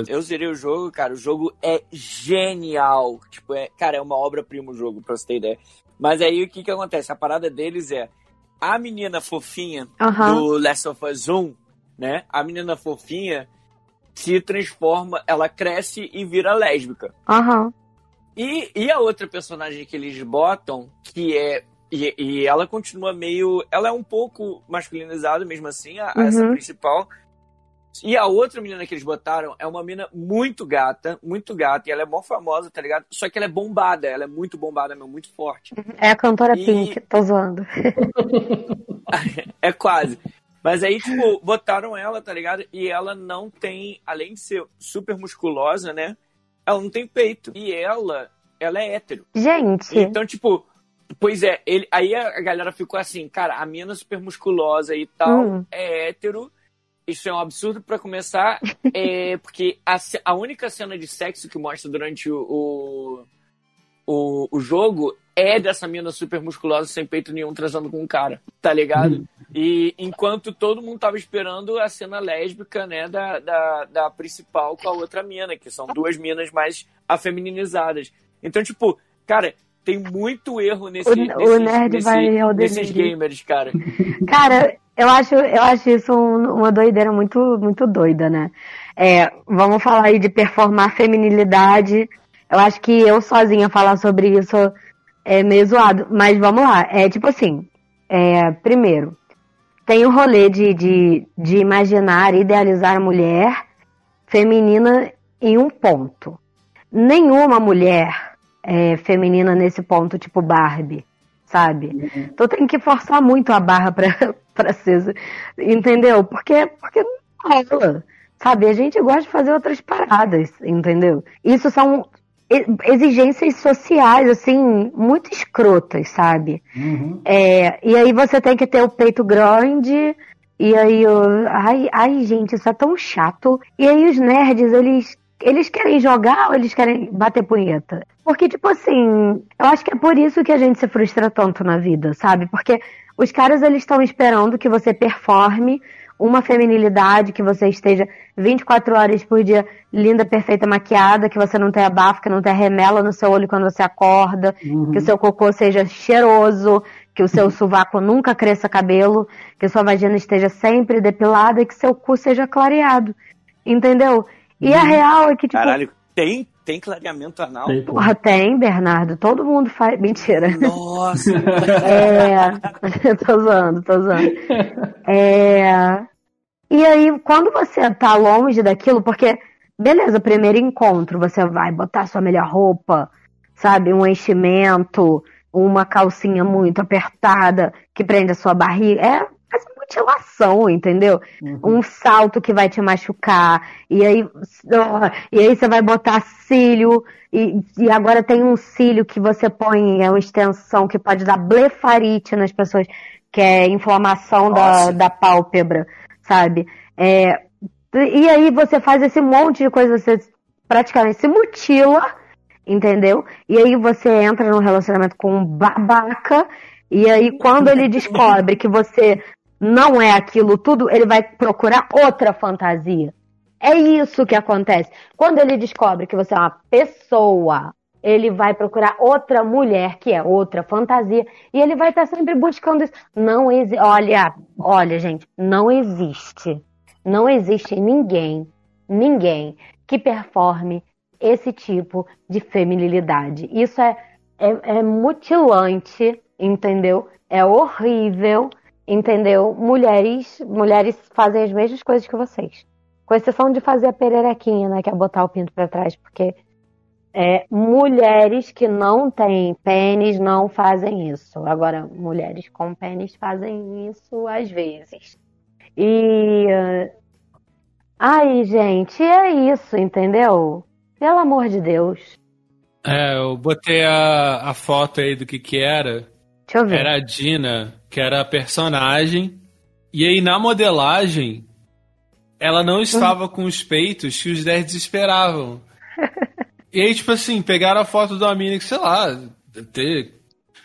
Us. eu zerei o jogo, cara. O jogo é genial. Tipo, é, cara, é uma obra-prima o jogo, pra você ter ideia. Mas aí o que que acontece? A parada deles é a menina fofinha Aham. do Last of Us 1, né? A menina fofinha se transforma, ela cresce e vira lésbica. Aham. E, e a outra personagem que eles botam, que é. E, e ela continua meio. Ela é um pouco masculinizada mesmo assim, a, a essa Uhum. principal. E a outra menina que eles botaram é uma menina muito gata, muito gata, e ela é mó famosa, tá ligado? Só que ela é bombada, ela é muito bombada, meu, muito forte. É a cantora E- Pink, tô zoando. [LAUGHS] É quase. Mas aí, tipo, botaram ela, tá ligado? E ela não tem, além de ser super musculosa, né? Ela não tem peito. E ela, ela é hétero. Gente, Então, tipo, pois é, ele, aí a galera ficou assim, cara, a mina super musculosa e tal Hum. é hétero. Isso é um absurdo pra começar, [LAUGHS] é, porque a, a única cena de sexo que mostra durante o, o, o, o jogo é dessa mina super musculosa, sem peito nenhum, transando com um cara, tá ligado? E enquanto todo mundo tava esperando a cena lésbica, né, da, da, da principal com a outra mina, que são duas minas mais afemininizadas. Então, tipo, cara, tem muito erro nesse, O- nesses, o nerd nesse- vai ao nesses gamers, cara. [LAUGHS] Cara, eu acho, eu acho isso um- uma doideira muito, muito doida, né? É, vamos falar aí de performar feminilidade. Eu acho que eu sozinha falar sobre isso é meio zoado. Mas vamos lá. É tipo assim. é, primeiro, tem o rolê de, de, de imaginar, idealizar a mulher feminina em um ponto. Nenhuma mulher é feminina nesse ponto, tipo Barbie, sabe? Então tem que forçar muito a barra pra, [LAUGHS] pra ser. Entendeu? Porque, porque não rola. Sabe? A gente gosta de fazer outras paradas, entendeu? Isso são exigências sociais, assim, muito escrotas, sabe? Uhum. É, e aí você tem que ter o peito grande. E aí, o- ai, ai, gente, isso é tão chato. E aí os nerds, eles, eles querem jogar ou eles querem bater punheta? Porque, tipo assim, eu acho que é por isso que a gente se frustra tanto na vida, sabe? Porque os caras, eles estão esperando que você performe uma feminilidade, que você esteja 24 horas por dia linda, perfeita, maquiada, que você não tenha bafo, que não tenha remela no seu olho quando você acorda, que o seu cocô seja cheiroso, que o seu sovaco nunca cresça cabelo, que sua vagina esteja sempre depilada e que seu cu seja clareado. Entendeu? E a real é que, tipo, Caralho, tem, tem clareamento anal? Tem, porra, tem, Bernardo. Todo mundo faz. Mentira. Nossa! [LAUGHS] [LAUGHS] É. [LAUGHS] tô zoando, tô zoando. É. E aí, quando você tá longe daquilo, porque, beleza, primeiro encontro, você vai botar sua melhor roupa, sabe? Um enchimento, uma calcinha muito apertada que prende a sua barriga. É quase mutilação, entendeu? Um salto que vai te machucar. E aí, e aí você vai botar cílio. E, e agora tem um cílio que você põe, é uma extensão que pode dar blefarite nas pessoas, que é inflamação da, da pálpebra, sabe? É, e aí você faz esse monte de coisa, você praticamente se mutila, entendeu? E aí você entra num relacionamento com um babaca, e aí quando ele descobre que você não é aquilo tudo, ele vai procurar outra fantasia. É isso que acontece. Quando ele descobre que você é uma pessoa, ele vai procurar outra mulher, que é outra fantasia, e ele vai estar sempre buscando isso. Não existe. Olha, olha, gente, não existe. Não existe ninguém, ninguém que performe esse tipo de feminilidade. Isso é, é, é mutilante, entendeu? É horrível, entendeu? Mulheres, mulheres fazem as mesmas coisas que vocês. Com exceção de fazer a pererequinha, né? Que é botar o pinto pra trás, porque é, mulheres que não têm pênis não fazem isso. Agora, mulheres com pênis fazem isso às vezes. E. eh, Ai, gente, é isso, entendeu? Pelo amor de Deus. É, eu botei a, a foto aí do que que era. Deixa eu ver. Era a Dina, que era a personagem. E aí na modelagem, ela não estava com os peitos que os nerds esperavam. [LAUGHS] E aí, tipo assim, pegaram a foto uma mina que, sei lá, ter.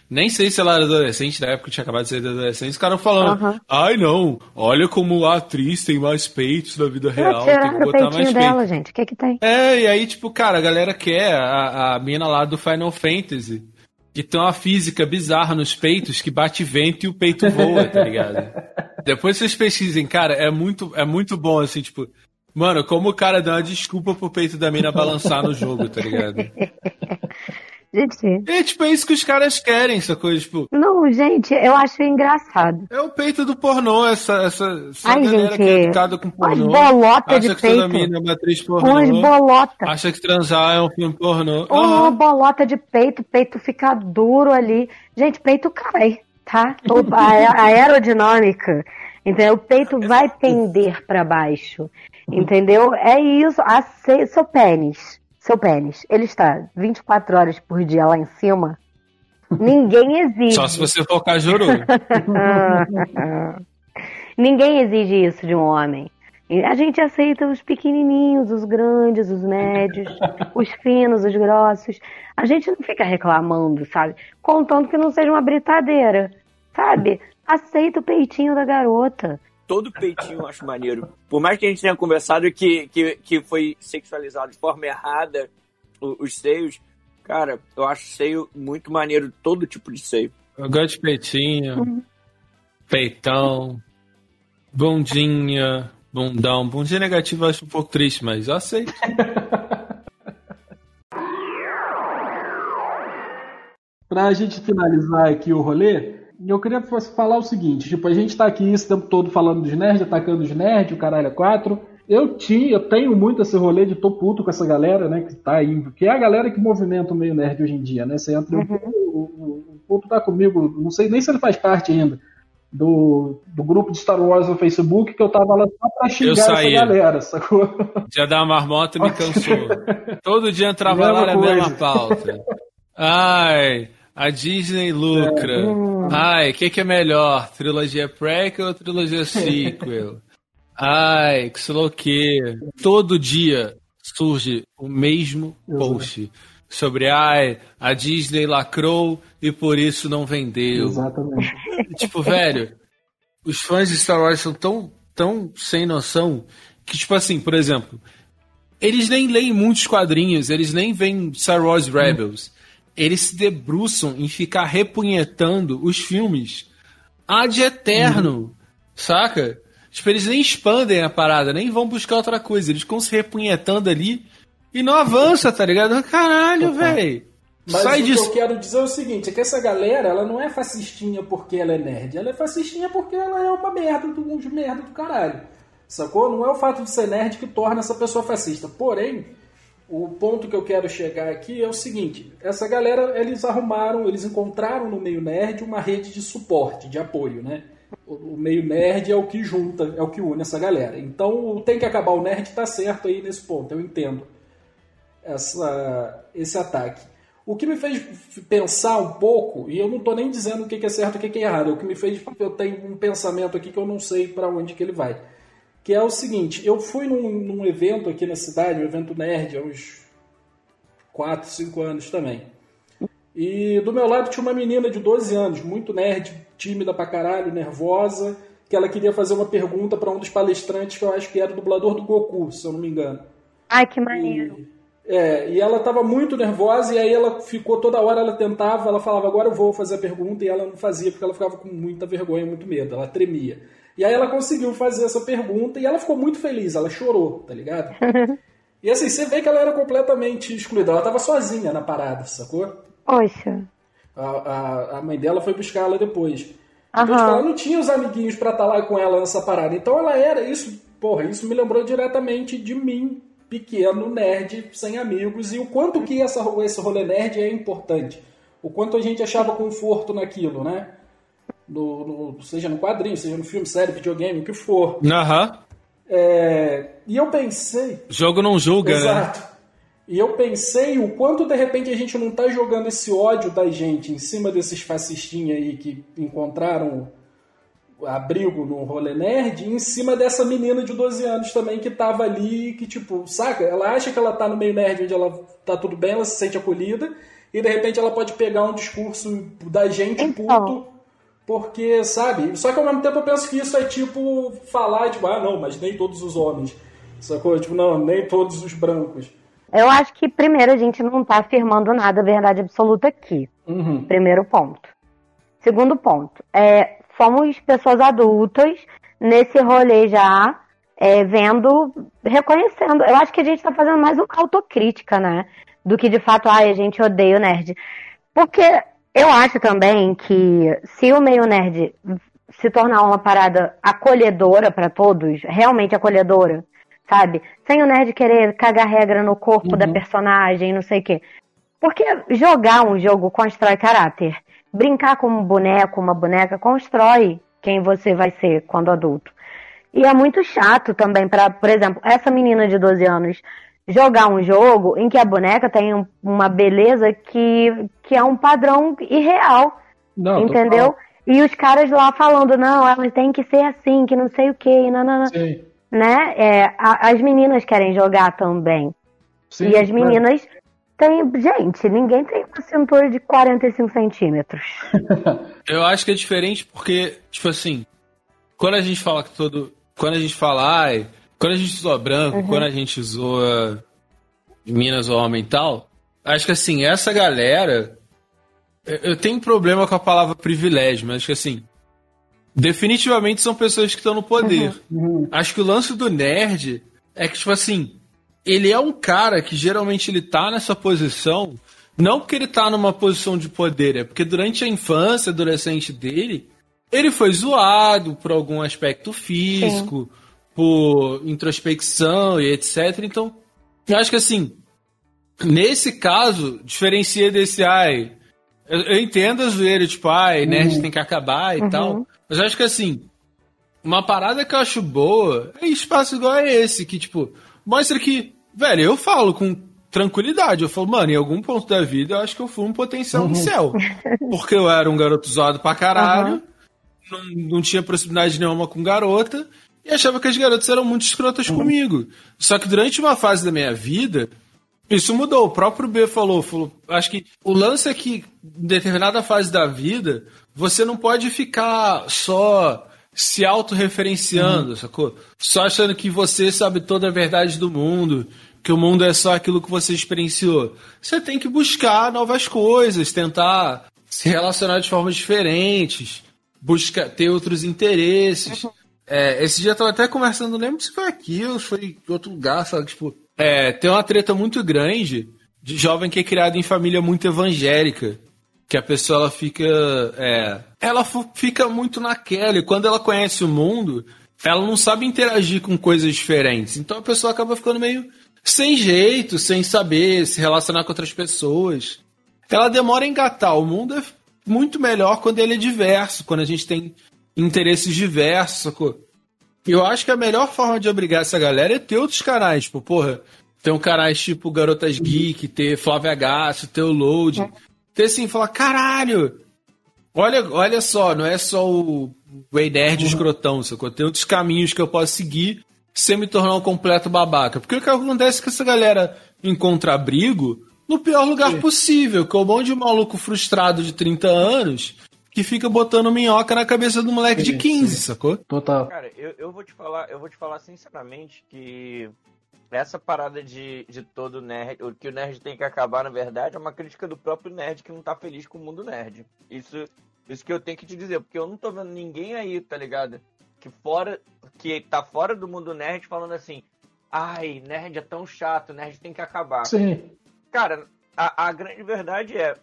Nem sei se ela era adolescente, na época tinha acabado de ser adolescente, os caras falando, ai não, olha como a atriz tem mais peitos na vida real, tem que botar mais dela, gente. O que que tem? É, e aí, tipo, cara, a galera quer a, a mina lá do Final Fantasy, que tem uma física bizarra nos peitos, que bate vento e o peito voa, tá ligado? [LAUGHS] Depois vocês pesquisem, cara, é muito, é muito bom, assim, tipo, mano, como o cara dá uma desculpa pro peito da mina balançar no jogo, tá ligado? [LAUGHS] Gente, É, tipo, é isso que os caras querem, essa coisa, tipo, não, gente, eu acho engraçado. é o peito do pornô, essa, essa, essa Ai, galera gente, que é educada com Umas pornô. bolotas de Acha que peito. é uma atriz Umas pornô. bolotas. Acha que transar é um filme pornô. Uma Aham. bolota de peito, peito fica duro ali. Gente, peito cai, tá? A, aerodinâmica, entendeu? O peito vai pender pra baixo, entendeu? É isso. Ace- seu pênis, seu pênis, ele está 24 horas por dia lá em cima. Ninguém exige. Só se você for cajuru. [LAUGHS] Ninguém exige isso de um homem. A gente aceita os pequenininhos, os grandes, os médios, [LAUGHS] os finos, os grossos. A gente não fica reclamando, sabe? Contando que não seja uma britadeira, sabe? Aceita o peitinho da garota. Todo peitinho eu acho maneiro. Por mais que a gente tenha conversado que, que, que foi sexualizado de forma errada o- os seios, cara, eu acho seio muito maneiro, todo tipo de seio. Eu gosto de peitinho, peitão, bundinha, bundão. Bundinha negativa eu acho um pouco triste, mas eu aceito. [LAUGHS] Pra gente finalizar aqui o rolê, eu queria falar o seguinte: tipo, a gente tá aqui esse tempo todo falando dos nerds, atacando os nerds, o caralho é quatro. Eu tinha, eu tenho muito esse rolê de tô puto com essa galera, né, que tá aí, que é a galera que movimenta o meio nerd hoje em dia, né? Você entra, o, o, o puto tá comigo, não sei nem se ele faz parte ainda. Do, do grupo de Star Wars no Facebook, que eu tava lá só pra xingar essa saí. galera, sacou? [LAUGHS] Dia da marmota me cansou. [LAUGHS] Todo dia entrava Mesma lá na mesma pauta. Ai, a Disney lucra. Ai, o que, que é melhor? Trilogia prequel ou trilogia sequel? [LAUGHS] Ai, que sei lá o quê. Todo dia surge o mesmo post sobre ai, a Disney lacrou e por isso não vendeu. Exatamente. [LAUGHS] Tipo, velho, os fãs de Star Wars são tão, tão sem noção que, tipo assim, por exemplo, eles nem leem muitos quadrinhos, eles nem veem Star Wars Rebels. Eles se debruçam em ficar repunhetando os filmes ad eterno, saca? Tipo, eles nem expandem a parada, nem vão buscar outra coisa. Eles ficam se repunhetando ali e não avança, tá ligado? Caralho, velho. Mas Sai o disso. que eu quero dizer é o seguinte, é que essa galera, ela não é fascistinha porque ela é nerd, ela é fascistinha porque ela é uma merda do, de merda do caralho. Sacou? Não é o fato de ser nerd que torna essa pessoa fascista. Porém, o ponto que eu quero chegar aqui é o seguinte, essa galera, eles arrumaram, eles encontraram no meio nerd uma rede de suporte, de apoio, né? O, meio nerd é o que junta, é o que une essa galera. Então, tem que acabar o nerd, tá certo aí nesse ponto, eu entendo essa, esse ataque. O que me fez pensar um pouco, e eu não estou nem dizendo o que é certo e o que é errado, o que me fez, eu tenho um pensamento aqui que eu não sei para onde que ele vai. Que é o seguinte, eu fui num, num evento aqui na cidade, um evento nerd, há uns 4, 5 anos também. E do meu lado tinha uma menina de 12 anos, muito nerd, tímida pra caralho, nervosa, que ela queria fazer uma pergunta para um dos palestrantes que eu acho que era o dublador do Goku, se eu não me engano. Ai, que maneiro. É, e ela tava muito nervosa, e aí ela ficou toda hora, ela tentava, ela falava, agora eu vou fazer a pergunta, e ela não fazia, porque ela ficava com muita vergonha, muito medo, ela tremia. E aí ela conseguiu fazer essa pergunta, e ela ficou muito feliz, ela chorou, tá ligado? [LAUGHS] e assim, você vê que ela era completamente excluída, ela tava sozinha na parada, sacou? Poxa. A, a, a mãe dela foi buscar ela depois. Então, Aham. tipo, ela não tinha os amiguinhos pra estar lá com ela nessa parada. Então ela era isso, porra, isso me lembrou diretamente de mim, pequeno nerd, sem amigos, e o quanto que essa, esse rolê nerd é importante. O quanto a gente achava conforto naquilo, né? No, no- seja no quadrinho, seja no filme, série, videogame, o que for. Aham. É, e eu pensei, Jogo não julga, né? Exato. E eu pensei o quanto de repente a gente não tá jogando esse ódio da gente em cima desses fascistinhas aí que encontraram abrigo no rolê nerd, em cima dessa menina de 12 anos também que tava ali, que tipo, saca? Ela acha que ela tá no meio nerd onde ela tá tudo bem, ela se sente acolhida, e de repente ela pode pegar um discurso da gente Então. puto, porque, sabe? Só que ao mesmo tempo eu penso que isso é tipo falar, tipo, ah, não, mas nem todos os homens. Sacou? Tipo, não, nem todos os brancos. Eu acho que, primeiro, a gente não tá afirmando nada verdade absoluta aqui. Uhum. Primeiro ponto. Segundo ponto, é, fomos pessoas adultas nesse rolê já, é, vendo, reconhecendo. Eu acho que a gente tá fazendo mais uma autocrítica, né? Do que de fato, ai, a gente odeia o nerd. Porque eu acho também que se o meio nerd se tornar uma parada acolhedora pra todos, realmente acolhedora, sabe? Sem o nerd querer cagar regra no corpo da personagem, não sei o quê. Porque jogar um jogo constrói caráter. Brincar com um boneco, uma boneca, constrói quem você vai ser quando adulto. E é muito chato também para, por exemplo, essa menina de 12 anos jogar um jogo em que a boneca tem um- uma beleza que, que é um padrão irreal, Não, entendeu? E os caras lá falando, não, ela tem que ser assim, que não sei o que, não, não, não. Sim. né? É, a- as meninas querem jogar também. Sim, e as meninas têm. Gente, ninguém tem uma cintura de 45 centímetros. [LAUGHS] Eu acho que é diferente porque, tipo assim, quando a gente fala que todo. Quando a gente fala, ai, quando a gente zoa branco, quando a gente zoa Minas ou homem e tal, acho que assim, essa galera. Eu tenho problema com a palavra privilégio, mas acho que assim. Definitivamente são pessoas que estão no poder. Uhum. Acho que o lance do nerd é que, tipo assim, ele é um cara que geralmente ele tá nessa posição, não porque ele tá numa posição de poder, é porque durante a infância, adolescente dele, ele foi zoado por algum aspecto físico, por introspecção e etc. Então, eu acho que assim, nesse caso, diferencia desse, ai, eu, eu entendo a zoeira, tipo, ai, nerd tem que acabar e tal, mas eu acho que assim, uma parada que eu acho boa é espaço igual a esse, que, tipo, mostra que, velho, eu falo com tranquilidade. Eu falo, mano, em algum ponto da vida eu acho que eu fui um potencial no céu. [LAUGHS] Porque eu era um garoto zoado pra caralho, não, não tinha proximidade nenhuma com garota, e achava que as garotas eram muito escrotas comigo. Só que durante uma fase da minha vida, isso mudou. O próprio B falou, falou, acho que o lance é que em determinada fase da vida, você não pode ficar só se autorreferenciando, sacou? Só achando que você sabe toda a verdade do mundo, que o mundo é só aquilo que você experienciou. Você tem que buscar novas coisas, tentar se relacionar de formas diferentes, buscar ter outros interesses. É, esse dia eu tava até conversando, não lembro se foi aqui ou se foi em outro lugar, sabe? Tipo, é, tem uma treta muito grande de jovem que é criado em família muito evangélica. Que a pessoa ela fica. É, ela fica muito naquela, e quando ela conhece o mundo, ela não sabe interagir com coisas diferentes. Então a pessoa acaba ficando meio sem jeito, sem saber se relacionar com outras pessoas. Ela demora a engatar. O mundo é muito melhor quando ele é diverso, quando a gente tem interesses diversos, sacou? Eu acho que a melhor forma de obrigar essa galera é ter outros canais, tipo, porra, ter um canais tipo Garotas Geek, ter Flávia Gasso, ter o Load. Ter assim, falar, caralho! Olha, olha só, não é só o Way Nerd escrotão, sacou? Tem outros caminhos que eu posso seguir sem me tornar um completo babaca. Porque o que acontece é que essa galera encontra abrigo no pior lugar possível, que é um monte de maluco frustrado de 30 anos que fica botando minhoca na cabeça do moleque de Sim, 15, sim. sacou? Total. Cara, eu, eu vou te falar, eu vou te falar sinceramente que essa parada de, de todo nerd, o que o nerd tem que acabar, na verdade, é uma crítica do próprio nerd que não tá feliz com o mundo nerd. Isso, isso que eu tenho que te dizer, porque eu não tô vendo ninguém aí, tá ligado? Que fora, que tá fora do mundo nerd falando assim, ai, nerd é tão chato, nerd tem que acabar. Sim. Cara, a, a grande verdade é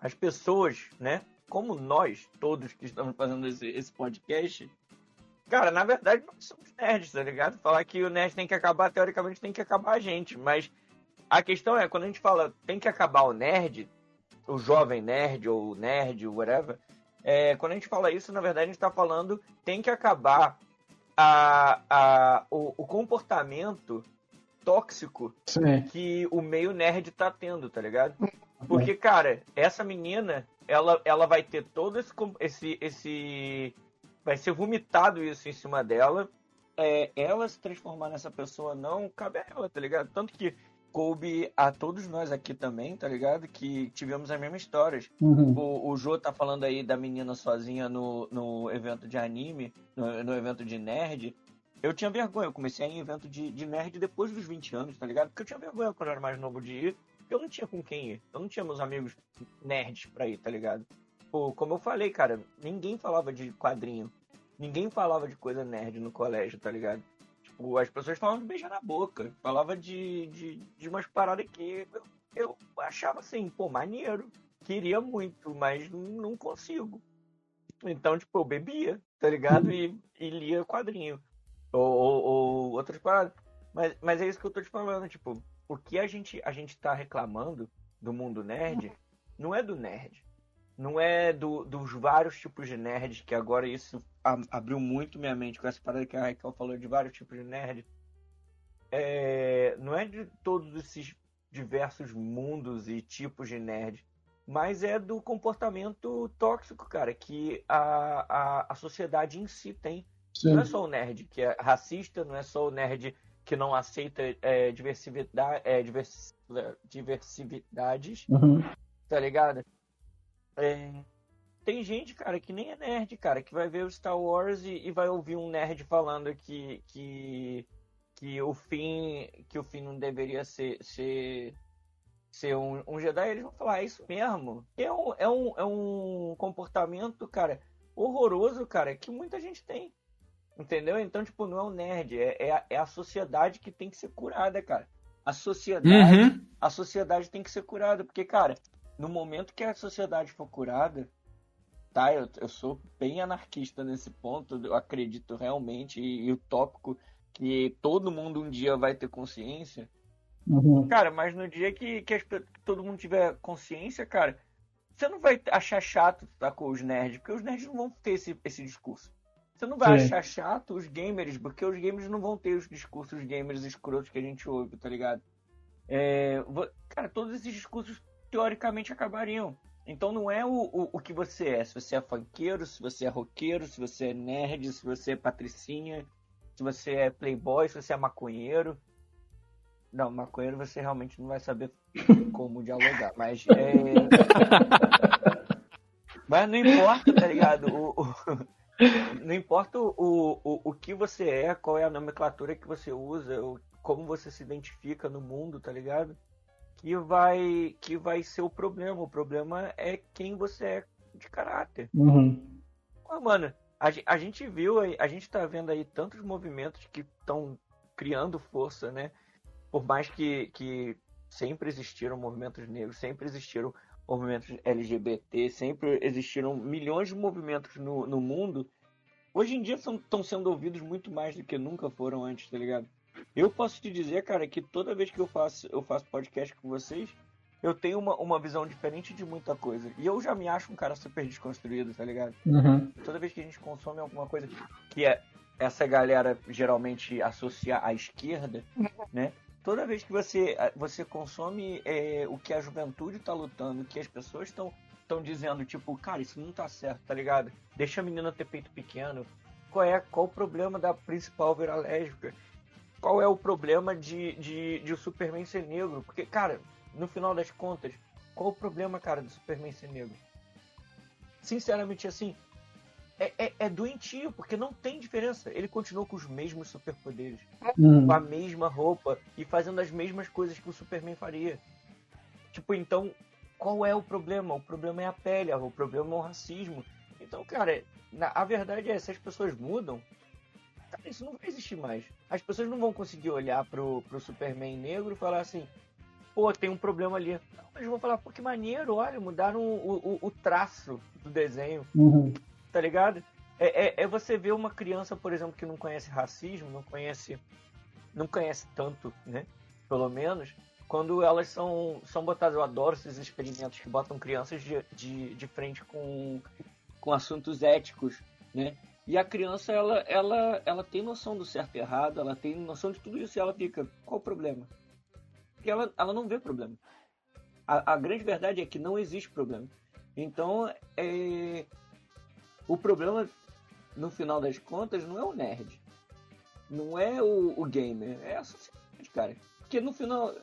as pessoas, né? Como nós, todos que estamos fazendo esse, esse podcast, cara, na verdade nós somos nerds, tá ligado? Falar que o nerd tem que acabar, teoricamente tem que acabar a gente, mas a questão é, quando a gente fala tem que acabar o nerd, o jovem nerd ou o nerd, whatever, é, quando a gente fala isso, na verdade a gente tá falando tem que acabar a, a, o, o comportamento tóxico Sim. que o meio nerd tá tendo, tá ligado? Porque, cara, essa menina, ela, ela vai ter todo esse, esse, esse. Vai ser vomitado isso em cima dela. É, ela se transformar nessa pessoa não cabe a ela, tá ligado? Tanto que coube a todos nós aqui também, tá ligado? Que tivemos as mesmas histórias. Uhum. O, o Jô tá falando aí da menina sozinha no, no evento de anime, no, no evento de nerd. Eu tinha vergonha, eu comecei a ir em evento de, de nerd depois dos 20 anos, tá ligado? Porque eu tinha vergonha quando eu era mais novo de ir, porque eu não tinha com quem ir. Eu não tinha meus amigos nerds pra ir, tá ligado? Pô, como eu falei, cara, ninguém falava de quadrinho. Ninguém falava de coisa nerd no colégio, tá ligado? Tipo, as pessoas falavam de beijar na boca. Falava de, de, de umas paradas que eu, eu achava assim, pô, maneiro. Queria muito, mas não, consigo. Então, tipo, eu bebia, tá ligado? E, e lia quadrinho. Ou, ou, ou outras paradas. Mas, mas é isso que eu tô te falando, tipo, o que a gente, a gente tá reclamando do mundo nerd não é do nerd. Não é do, dos vários tipos de nerds, que agora isso abriu muito minha mente com essa parada que a Raquel falou de vários tipos de nerd. É, não é de todos esses diversos mundos e tipos de nerd, mas é do comportamento tóxico, cara, que a, a, a sociedade em si tem. Não é só o nerd que é racista, não é só o nerd que não aceita é, diversidade, é, divers, diversidades, Uhum. tá ligado? É, tem gente, cara, que nem é nerd, cara, que vai ver o Star Wars e, e vai ouvir um nerd falando que, que, que o fim que o fim não deveria ser, ser, ser um, um Jedi, eles vão falar, é isso mesmo. É um, é, um, é um comportamento, cara, horroroso, cara, que muita gente tem. Entendeu? Então, tipo, não é o nerd, é, é, a, é a sociedade que tem que ser curada, cara. A sociedade, Uhum. a sociedade tem que ser curada, porque, cara, no momento que a sociedade for curada, tá? Eu, eu sou bem anarquista nesse ponto, eu acredito realmente e, e utópico que todo mundo um dia vai ter consciência. Uhum. Cara, mas no dia que, que, as que todo mundo tiver consciência, cara, você não vai achar chato tá com os nerds, porque os nerds não vão ter esse, esse discurso. Você não vai Sim. achar chato os gamers, porque os gamers não vão ter os discursos gamers escrotos que a gente ouve, tá ligado? É, cara, todos esses discursos teoricamente acabariam. Então não é o, o, o que você é. Se você é funkeiro, se você é roqueiro, se você é nerd, se você é patricinha, se você é playboy, se você é maconheiro. Não, maconheiro você realmente não vai saber [LAUGHS] como dialogar, mas é. [LAUGHS] Mas não importa, tá ligado? O, o- Não importa o, o, o que você é, qual é a nomenclatura que você usa, o- como você se identifica no mundo, tá ligado? Que vai, que vai ser o problema. O problema é quem você é de caráter. Uhum. Pô, mano, a, a gente viu a gente tá vendo aí tantos movimentos que estão criando força, né? Por mais que, que sempre existiram movimentos negros, sempre existiram movimentos LGBT, sempre existiram milhões de movimentos no, no mundo. Hoje em dia estão sendo ouvidos muito mais do que nunca foram antes, tá ligado? Eu posso te dizer, cara, que toda vez que eu faço, eu faço podcast com vocês, eu tenho uma, uma visão diferente de muita coisa. E eu já me acho um cara super desconstruído, tá ligado? Uhum. toda vez que a gente consome alguma coisa que é essa galera geralmente associa à esquerda, né? Toda vez que você, você consome é, o que a juventude tá lutando, o que as pessoas estão estão dizendo, tipo, cara, isso não tá certo, tá ligado? Deixa a menina ter peito pequeno. Qual é qual o problema da principal virar lésbica? Qual é o problema de, de, de o Superman ser negro? Porque, cara, no final das contas, qual o problema, cara, do Superman ser negro? Sinceramente, assim, é, é, é doentio, porque não tem diferença. Ele continuou com os mesmos superpoderes, Uhum. com a mesma roupa e fazendo as mesmas coisas que o Superman faria. Tipo, então, qual é o problema? O problema é a pele, o problema é o racismo. Então, cara, na- a verdade é, se as pessoas mudam, cara, isso não vai existir mais. As pessoas não vão conseguir olhar pro, pro Superman negro e falar assim, pô, tem um problema ali. Não, eles vão falar, pô, que maneiro, olha, mudaram o, o, o traço do desenho Uhum. Tá ligado? É, é, é você ver uma criança, por exemplo, que não conhece racismo, não conhece, não conhece tanto, né? Pelo menos, quando elas são, são botadas, eu adoro esses experimentos que botam crianças de, de, de frente com, com assuntos éticos, né? E a criança, ela, ela, ela tem noção do certo e errado, ela tem noção de tudo isso e ela fica, qual o problema? Porque ela, ela não vê problema. A, a grande verdade é que não existe problema. Então, é, o problema, no final das contas, não é o nerd. Não é o, o gamer. É a sociedade, cara. Porque no final,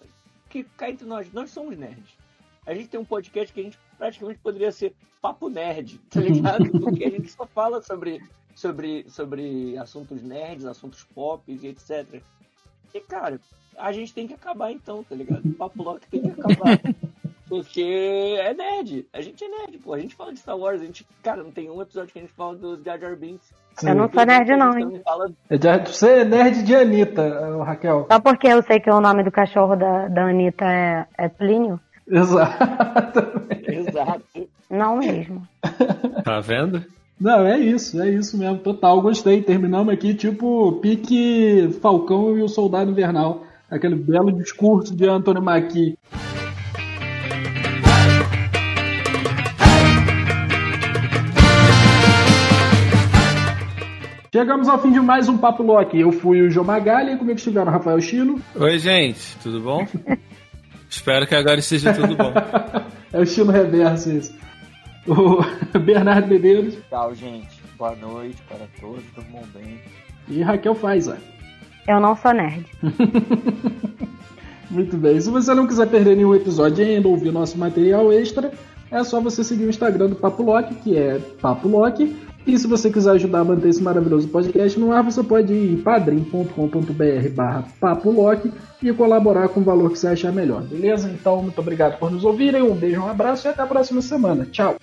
que cá entre nós, nós somos nerds. A gente tem um podcast que a gente praticamente poderia ser papo nerd, [LAUGHS] tá ligado? Porque a gente só fala sobre, sobre, sobre assuntos nerds, assuntos pop e etc. E, cara, a gente tem que acabar então, tá ligado? O papo logo tem que acabar. [LAUGHS] Porque é nerd. A gente é nerd, pô. A gente fala de Star Wars. A gente, cara, não tem um episódio que a gente fala dos Jar Jar Binks. Eu não sou nerd, não, hein? Fala... É Você é nerd de Anitta, eh, Raquel. Só porque eu sei que o nome do cachorro da, da Anitta é, é Plínio? Exato. Exato. Não mesmo. [LAUGHS] Tá vendo? Não, é isso, é isso mesmo, total, gostei. Terminamos aqui, tipo, pique Falcão e o Soldado Invernal. Aquele belo discurso de Anthony Mackie. Chegamos ao fim de mais um Papo Loki. Eu fui o João Magalha e comigo estiveram o Rafael Chino. Oi, gente, tudo bom? [LAUGHS] Espero que agora esteja tudo bom. É o Chino Reverso esse. O [LAUGHS] Bernardo Medeiros. Tchau, gente. boa noite para todos, durmam bem. E Raquel faz, ó. Eu não sou nerd. [LAUGHS] Muito bem. Se você não quiser perder nenhum episódio e ainda ouvir nosso material extra, é só você seguir o Instagram do Papo Lock, que é Papo Lock. E se você quiser ajudar a manter esse maravilhoso podcast no ar, você pode ir em padrim.com.br barra Papo Lock e colaborar com o valor que você achar melhor, beleza? Então, muito obrigado por nos ouvirem, um beijo, um abraço e até a próxima semana. Tchau!